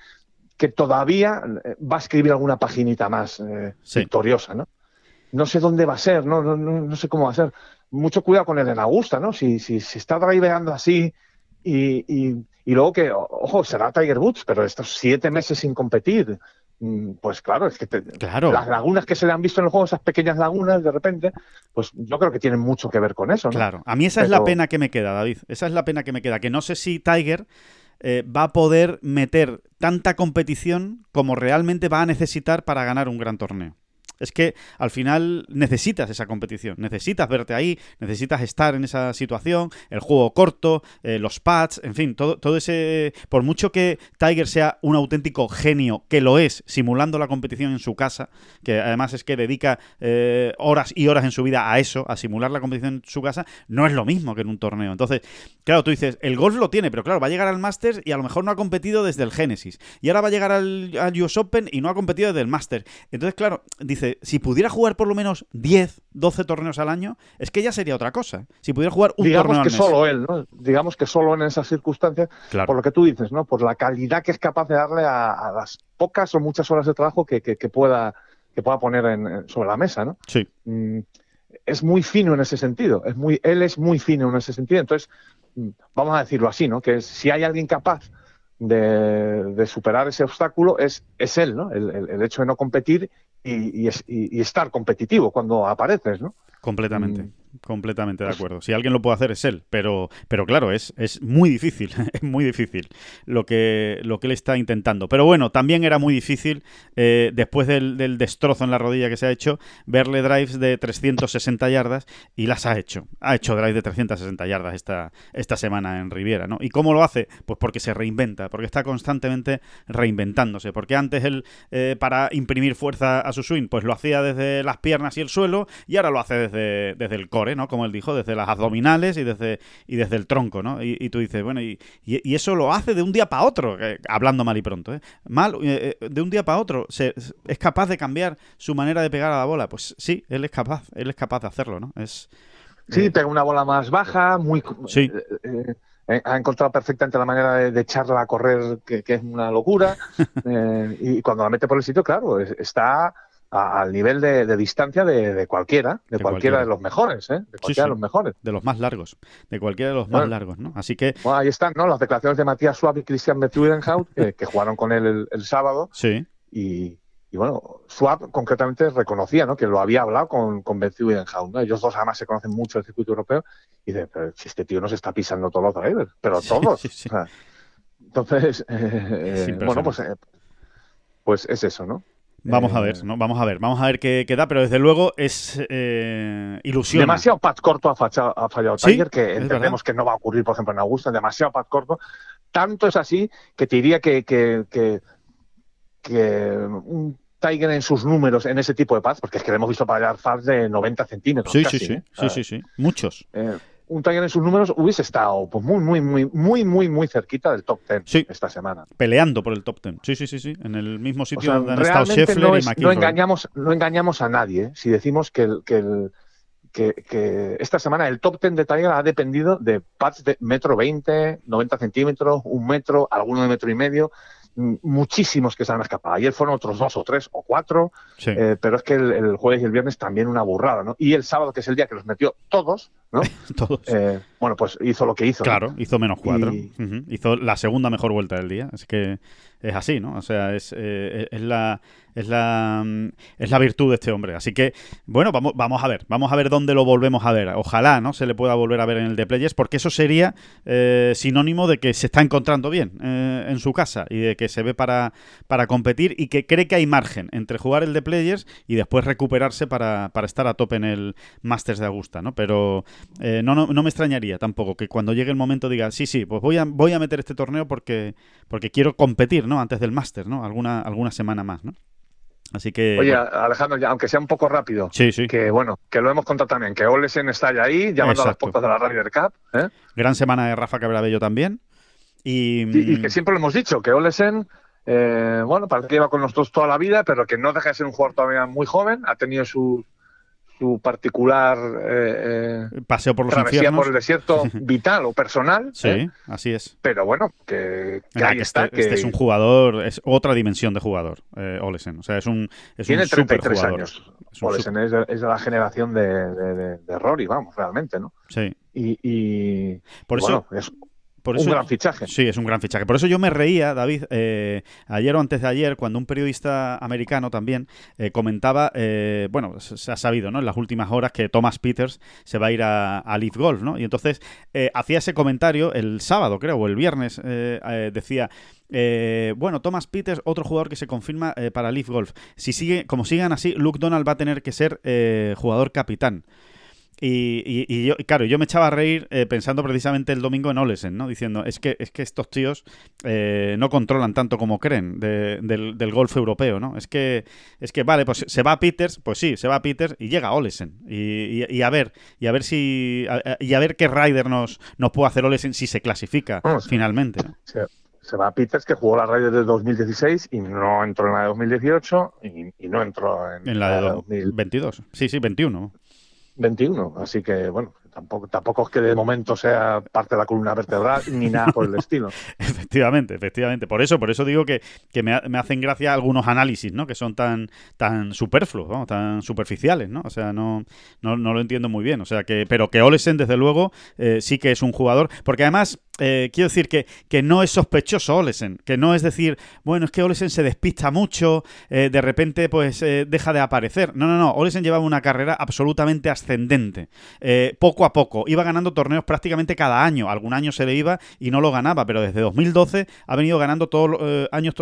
que todavía eh, va a escribir alguna paginita más eh, Sí. victoriosa, ¿no? No sé dónde va a ser, no, no, no, no sé cómo va a ser. Mucho cuidado con el en Augusta, ¿no? Si, si, si está driveando así y, y, y luego que, ojo, será Tiger Woods, pero estos siete meses sin competir, pues claro, es que te- Claro. las lagunas que se le han visto en el juego, esas pequeñas lagunas de repente, pues yo creo que tienen mucho que ver con eso, ¿no? Claro, a mí esa es la pena que me queda, David. Esa es la pena que me queda. Que no sé si Tiger eh, va a poder meter tanta competición como realmente va a necesitar para ganar un gran torneo. Es que al final necesitas esa competición, necesitas verte ahí, necesitas estar en esa situación, el juego corto, eh, los pads, en fin, todo, todo ese... Por mucho que Tiger sea un auténtico genio, que lo es, simulando la competición en su casa, que además es que dedica eh, horas y horas en su vida a eso, a simular la competición en su casa, no es lo mismo que en un torneo. Entonces, claro, tú dices, el golf lo tiene, pero claro, va a llegar al Masters y a lo mejor no ha competido desde el Genesis. Y ahora va a llegar al, al US Open y no ha competido desde el Masters. Entonces, claro, dice, si pudiera jugar por lo menos 10, 12 torneos al año, es que ya sería otra cosa. Si pudiera jugar un Digamos torneo que al mes. solo él, ¿no? Digamos que solo en esas circunstancias, Claro. por lo que tú dices, ¿no? Por la calidad que es capaz de darle a, a las pocas o muchas horas de trabajo que, que- que pueda, que pueda poner en- sobre la mesa, ¿no? Sí, Mm, es muy fino en ese sentido. Es muy, él es muy fino en ese sentido. Entonces, mm, vamos a decirlo así, ¿no? Que si hay alguien capaz de, de superar ese obstáculo, es, es él, ¿no? El, el- el hecho de no competir y, y es- y- y estar competitivo cuando apareces, ¿no? completamente. Completamente de Pues- acuerdo. Si alguien lo puede hacer es él, pero, pero claro, es, es muy difícil, es muy difícil lo que, lo que él está intentando. Pero bueno, también era muy difícil, eh, después del, del destrozo en la rodilla que se ha hecho, verle drives de 360 yardas y las ha hecho. Ha hecho drives de 360 yardas esta, esta semana en Riviera, ¿no? ¿Y cómo lo hace? Pues porque se reinventa, porque está constantemente reinventándose. Porque antes él, eh, para imprimir fuerza a su swing, pues lo hacía desde las piernas y el suelo, y ahora lo hace desde, desde el core, ¿no? Como él dijo, desde las abdominales y desde, y desde el tronco, ¿no? Y, y tú dices, bueno, y, y- eso lo hace de un día para otro, eh, hablando mal y pronto, ¿eh? Mal, eh, eh, de un día para otro, se- es capaz de cambiar su manera de pegar a la bola. Pues sí, él es capaz, él es capaz de hacerlo, ¿no? Es, Sí, pega una bola más baja, muy. Sí. ha encontrado perfectamente la manera de, de echarla a correr, que, que es una locura. y cuando la mete por el sitio, claro, es- está al nivel de, distancia de, cualquiera, de, cualquiera, de los mejores, ¿eh? de cualquiera de los mejores. De los más largos, de cualquiera de los más largos, ¿no? Así que... Bueno, ahí están, ¿no? Las declaraciones de Matías Suárez y Christian Bethurenhout, que, que jugaron con él el, sábado. Sí. Y, bueno, Swap concretamente reconocía ¿no? que lo había hablado con, con Ben ¿no? Ellos dos además se conocen mucho el circuito europeo y dice, pero si este tío nos está pisando todos los drivers, pero todos. entonces, eh, bueno, pues, eh, pues es eso, ¿no? Vamos a ver, eh, ¿no? Vamos a ver, vamos a ver qué, da, pero desde luego es eh, ilusión. Demasiado patch corto ha fallado, ha fallado Tiger, que entendemos que no va a ocurrir, por ejemplo, en Augusta, demasiado patch corto. Tanto es así que te diría que, que, que, un Tiger en sus números en ese tipo de pads, porque es que le hemos visto fallar pads de 90 centímetros. Sí, sí, sí, sí, sí, sí, muchos. Eh, un Tiger en sus números hubiese estado pues, muy, muy, muy, muy, muy, muy cerquita del top 10 esta semana. Peleando por el top 10. Sí, sí, sí, sí. En el mismo sitio donde han estado Scheffler no y McIlroy. No engañamos, no engañamos a nadie ¿eh? si decimos que, el, que, el, que, esta semana el top 10 de Tiger ha dependido de pads de metro 20, 90 centímetros, un metro, alguno de metro y medio muchísimos que se han escapado. Ayer fueron otros dos o tres o cuatro, eh, pero es que el, jueves y el viernes también una burrada, ¿no? Y el sábado, que es el día que los metió todos, ¿no? todos. Eh, bueno, pues hizo lo que hizo. Claro, hizo menos cuatro. Hizo la segunda mejor vuelta del día, así que es así, ¿no? O sea, es, eh, es la es la, mm, es la virtud de este hombre. Así que, bueno, vamos, vamos a ver, vamos a ver dónde lo volvemos a ver. Ojalá, ¿no? Se le pueda volver a ver en el de Players, porque eso sería eh, sinónimo de que se está encontrando bien eh, en su casa y de que se ve para, para competir y que cree que hay margen entre jugar el de Players y después recuperarse para, para estar a tope en el Masters de Augusta, ¿no? Pero eh, no, no, no, me extrañaría tampoco que cuando llegue el momento diga, sí, sí, pues voy a, voy a meter este torneo porque, porque quiero competir, ¿no? Antes del Masters, ¿no? Alguna, alguna semana más, ¿no? Así que. Oye, Alejandro, ya, aunque sea un poco rápido, sí, sí. que bueno, que lo hemos contado también, que Olesen está ya ahí, llamando a las puertas de la Ryder Cup. ¿eh? Gran semana de Rafa Cabrabello también. Y, y, que siempre lo hemos dicho, que Olesen, eh, bueno, parece que lleva con nosotros toda la vida, pero que no deja de ser un jugador todavía muy joven, ha tenido su, su particular eh, eh, paseo por los travesía por el desierto vital o personal. Sí, ¿eh? así es. Pero bueno, que, ahí está. Este, este, es un jugador, es otra dimensión de jugador, Olesen. O sea, es un es Tiene 33 años. Olesen es, de, la generación de, de, Rory, vamos, realmente, ¿no? Sí. Y, por eso es un gran fichaje. Sí, es un gran fichaje. Por eso yo me reía, David, eh, ayer o antes de ayer, cuando un periodista americano también eh, comentaba, eh, bueno, se ha sabido, ¿no? En las últimas horas que Thomas Peters se va a ir a, Leaf Golf, ¿no? Y entonces hacía ese comentario el sábado, creo, o el viernes, decía... bueno, Thomas Peters, otro jugador que se confirma para Leaf Golf. Si sigue, como sigan así, Luke Donald va a tener que ser jugador capitán. Y, y, yo, claro, yo me echaba a reír eh, pensando precisamente el domingo en Olesen, ¿no? Diciendo, es que, es que estos tíos eh, no controlan tanto como creen del, del, golf europeo, ¿no? Es que, es que, vale, pues se va a Peters, pues sí, se va a Peters y llega a Olesen. Y, y, a ver, y a ver si, y a ver qué rider nos, nos puede hacer Olesen si se clasifica finalmente. Se, va a Peters, que jugó la Ryder de 2016 y no entró en la de 2018 y, no entró en, en la de 2022. Sí, sí, 21. 21. Así que, bueno, tampoco, tampoco es que de momento sea parte de la columna vertebral ni nada por el estilo. efectivamente, efectivamente. Por eso, por eso digo que, que me, me, hacen gracia algunos análisis, ¿no? Que son tan, tan superfluos, tan superficiales, ¿no? O sea, no, no, no, lo entiendo muy bien. O sea, que, pero que Olesen, desde luego, eh, sí que es un jugador. Porque además, eh, quiero decir que, que, no es sospechoso Olesen, que no es decir, bueno, es que Olesen se despista mucho, eh, de repente pues deja de aparecer. No, no, no, Olesen llevaba una carrera absolutamente ascendente, poco a poco, iba ganando torneos prácticamente cada año, algún año se le iba y no lo ganaba, pero desde 2012 ha venido ganando todos los años,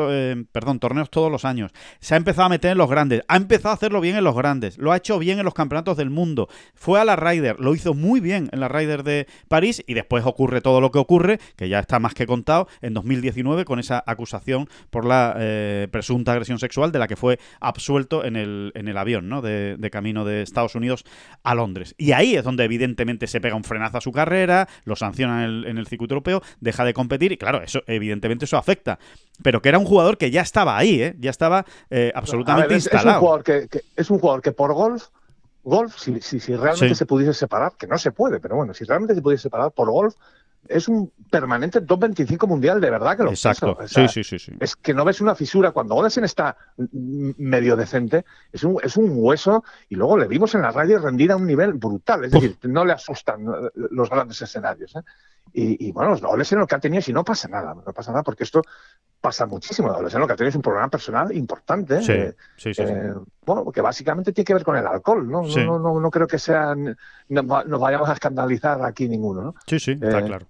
perdón, torneos todos los años. Se ha empezado a meter en los grandes, ha empezado a hacerlo bien en los grandes, lo ha hecho bien en los campeonatos del mundo, fue a la Ryder, lo hizo muy bien en la Ryder de París y después ocurre todo lo que ocurre que ya está más que contado, en 2019 con esa acusación por la eh, presunta agresión sexual de la que fue absuelto en el, en el avión ¿no? de, camino de Estados Unidos a Londres. Y ahí es donde evidentemente se pega un frenazo a su carrera, lo sancionan en el, circuito europeo, deja de competir y claro, eso evidentemente eso afecta. Pero que era un jugador que ya estaba ahí, ¿eh? ya estaba eh, absolutamente instalado. Es un, jugador que, es un jugador que por golf golf, si, si, realmente se pudiese separar, que no se puede, pero bueno, si realmente se pudiese separar por golf, es un permanente top 25 mundial, de verdad que lo Exacto. O sea, sí, sí, sí, sí. Es que no ves una fisura. Cuando Olesen está medio decente, es un, es un hueso. Y luego le vimos en la radio rendir a un nivel brutal. Es decir, no le asustan eh, los grandes escenarios. ¿eh? Y, y, bueno, Olesen lo que ha tenido, si no pasa nada, no pasa nada, porque esto pasa muchísimo. Olesen lo que ha tenido es un programa personal importante. Sí, eh, sí, sí, sí. eh, bueno, que básicamente tiene que ver con el alcohol, ¿no? No, no, no, no creo que sean, nos vayamos a escandalizar aquí ninguno, ¿no? Sí, sí, está eh, claro.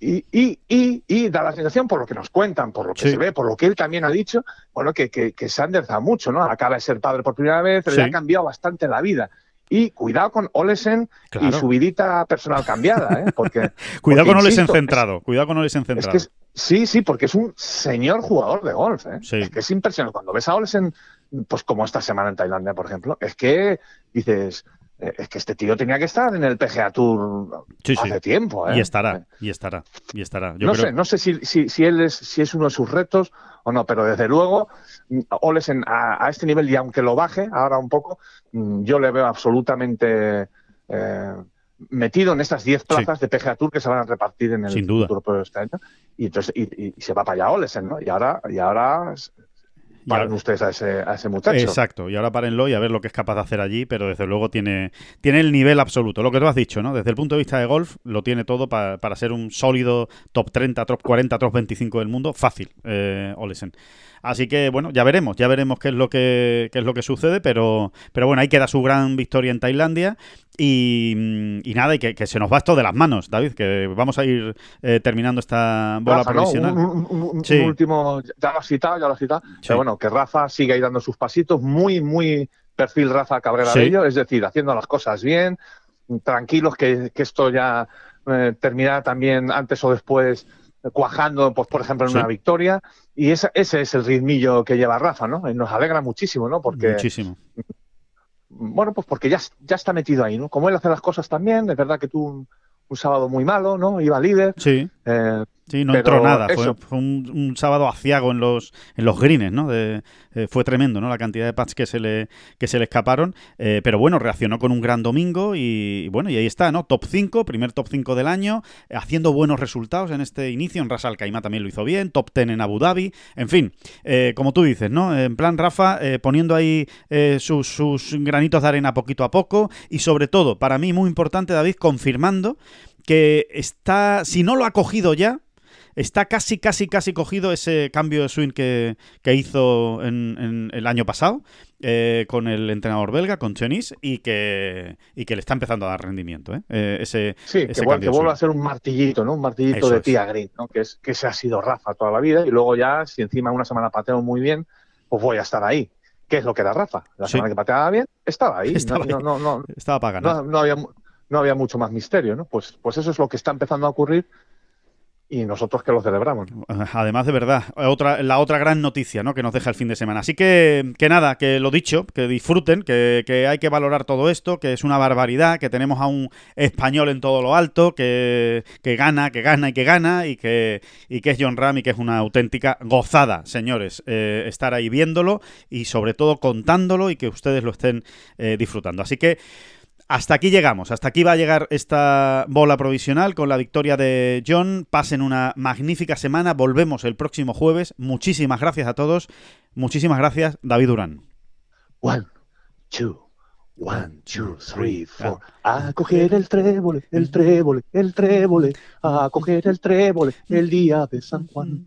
Y, y, y, y da la sensación, por lo que nos cuentan, por lo que Sí. se ve, por lo que él también ha dicho, bueno, que, que, que se ha enderezado mucho, ¿no? Acaba de ser padre por primera vez, Sí. le ha cambiado bastante la vida. Y cuidado con Olesen Claro. y su vidita personal cambiada, ¿eh? Porque, Cuidado porque, con Olesen insisto, centrado. Cuidado con Olesen es- es centrado. que es- sí, sí, porque es un señor jugador de golf, ¿eh? Sí. Es que es impresionante. Cuando ves a Olesen, pues como esta semana en Tailandia, por ejemplo, es que dices, es que este tío tenía que estar en el PGA Tour Sí, sí. hace tiempo, ¿eh? Y estará, y estará, y estará. Yo no creo... sé, no sé si, si, si él es, si es uno de sus retos o no, pero desde luego, mm, Olesen a, a este nivel, y aunque lo baje ahora un poco, mm, yo le veo absolutamente eh, metido en estas 10 plazas de PGA Tour que se van a repartir en el Sin duda. futuro este año. Y entonces y, y- se va para allá Olesen, ¿no? Y ahora, y ahora paren ustedes a ese, a ese muchacho. Exacto, y ahora párenlo y a ver lo que es capaz de hacer allí, pero desde luego tiene, tiene el nivel absoluto. Lo que tú has dicho, ¿no? Desde el punto de vista de golf, lo tiene todo pa- para ser un sólido top 30, top 40, top 25 del mundo. Fácil, eh, Olesen. Así que, bueno, ya veremos, ya veremos qué es lo que, qué es lo que sucede, pero, pero bueno, ahí queda su gran victoria en Tailandia. Y, y nada, y que, que se nos va esto de las manos, David, que vamos a ir eh, terminando esta bola Rafa, ¿no? provisional. Un, un- un- un Sí. último, ya lo has citado, ya lo has citado, Sí. pero bueno, que Rafa siga ahí dando sus pasitos, muy, muy perfil Rafa Cabrera Sí. Bello, es decir, haciendo las cosas bien, tranquilos que, que esto ya eh, terminará también antes o después cuajando, pues por ejemplo, en Sí. una victoria, y esa- ese es el ritmillo que lleva Rafa, ¿no? Y nos alegra muchísimo, ¿no? Porque Muchísimo. bueno, pues porque ya, ya está metido ahí, ¿no? Como él hace las cosas también, es verdad que tuvo un, un sábado muy malo, ¿no? Iba líder. Sí. eh, Sí, no Pero entró nada. Fue, fue un, un sábado aciago en los, en los greens, ¿no? De- eh, fue tremendo, ¿no? La cantidad de pats que se le, que se le escaparon. Eh, pero bueno, reaccionó con un gran domingo y, y bueno, y ahí está, ¿no? Top 5, primer top 5 del año, eh, haciendo buenos resultados en este inicio. En Ras Al Khaimah también lo hizo bien, top 10 en Abu Dhabi. En fin, eh, como tú dices, ¿no? En plan, Rafa, poniendo ahí eh, sus, sus granitos de arena poquito a poco y sobre todo, para mí muy importante, David, confirmando que está, si no lo ha cogido ya, está casi, casi, casi cogido ese cambio de swing que, que hizo en, en el año pasado eh, con el entrenador belga, con Chenis, y que, y que le está empezando a dar rendimiento. ¿eh? Eh, ese, Sí, ese que, vuel- cambio que swing. a ser un martillito, ¿no? Un martillito Eso de tía Green, ¿no? Que, es, que ese ha sido Rafa toda la vida y luego ya, si encima una semana pateo muy bien, pues voy a estar ahí. ¿Qué es lo que era Rafa? La Sí. semana que pateaba bien, estaba ahí. Estaba no, ahí. no, no, no, Estaba para ganar. no, no había, no había mucho más misterio, ¿no? Pues, pues eso es lo que está empezando a ocurrir y nosotros que lo celebramos. Además, de verdad, otra, la otra gran noticia ¿no? que nos deja el fin de semana. Así que, que nada, que lo dicho, que disfruten, que, que hay que valorar todo esto, que es una barbaridad, que tenemos a un español en todo lo alto, que, que gana, que gana y que gana, y que, y que es John Ram y que es una auténtica gozada, señores, eh, estar ahí viéndolo y sobre todo contándolo y que ustedes lo estén eh, disfrutando. Así que hasta aquí llegamos, hasta aquí va a llegar esta bola provisional con la victoria de John. Pasen una magnífica semana, volvemos el próximo jueves. Muchísimas gracias a todos, muchísimas gracias David Durán. One, two, one, two, three, four. A coger el trébole, el trébole, el trébole. A coger el trébole el día de San Juan.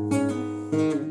thank you